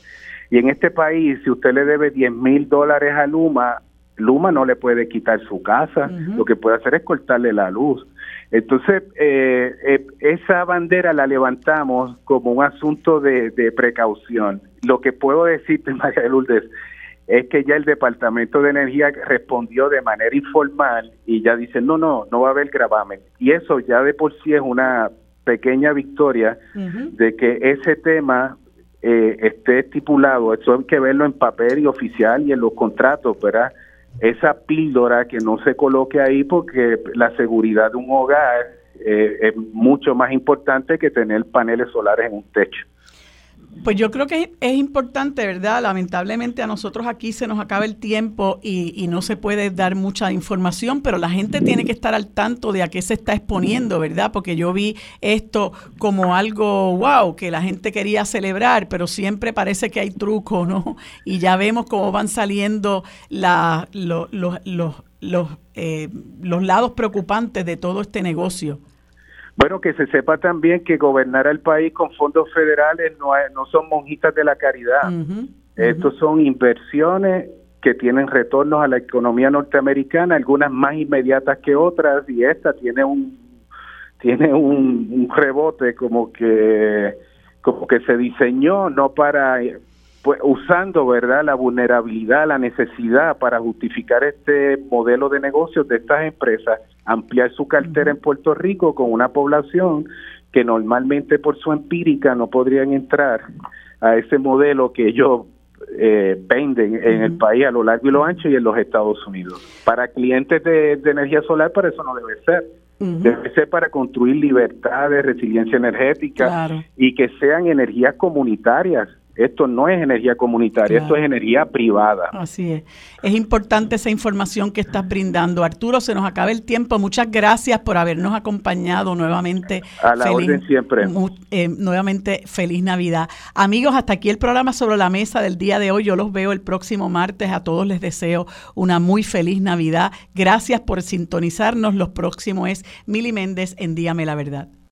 Y en este país, si usted le debe 10 mil dólares a Luma, Luma no le puede quitar su casa, lo que puede hacer es cortarle la luz. Entonces, eh, eh, esa bandera la levantamos como un asunto de, precaución. Lo que puedo decirte, María Lourdes, es que ya el Departamento de Energía respondió de manera informal y ya dice, no, no, no va a haber gravamen. Y eso ya de por sí es una pequeña victoria de que ese tema eh, esté estipulado, eso hay que verlo en papel y oficial y en los contratos, ¿verdad? Esa píldora que no se coloque ahí porque la seguridad de un hogar eh, es mucho más importante que tener paneles solares en un techo. Pues yo creo que es importante, ¿verdad? Lamentablemente a nosotros aquí se nos acaba el tiempo y, no se puede dar mucha información, pero la gente tiene que estar al tanto de a qué se está exponiendo, ¿verdad? Porque yo vi esto como algo, wow, que la gente quería celebrar, pero siempre parece que hay truco, ¿no? Y ya vemos cómo van saliendo la, los, los, eh, los lados preocupantes de todo este negocio. Bueno, que se sepa también que gobernar el país con fondos federales no, no son monjitas de la caridad. Estos son inversiones que tienen retornos a la economía norteamericana, algunas más inmediatas que otras, y esta tiene un tiene un, rebote como que como que se diseñó no para pues, usando verdad la vulnerabilidad, la necesidad para justificar este modelo de negocios de estas empresas, ampliar su cartera en Puerto Rico con una población que normalmente por su empírica no podrían entrar a ese modelo que ellos eh, venden en el país a lo largo y lo ancho y en los Estados Unidos. Para clientes de, energía solar, para eso no debe ser. Debe ser para construir libertad de resiliencia energética y que sean energías comunitarias esto no es energía comunitaria, esto es energía privada. Así es. Es importante esa información que estás brindando. Arturo, se nos acaba el tiempo. Muchas gracias por habernos acompañado nuevamente. A la orden siempre. Eh, nuevamente, feliz Navidad. Amigos, hasta aquí el programa sobre la mesa del día de hoy. Yo los veo el próximo martes. A todos les deseo una muy feliz Navidad. Gracias por sintonizarnos. Los próximos es Mili Méndez en Díame la Verdad.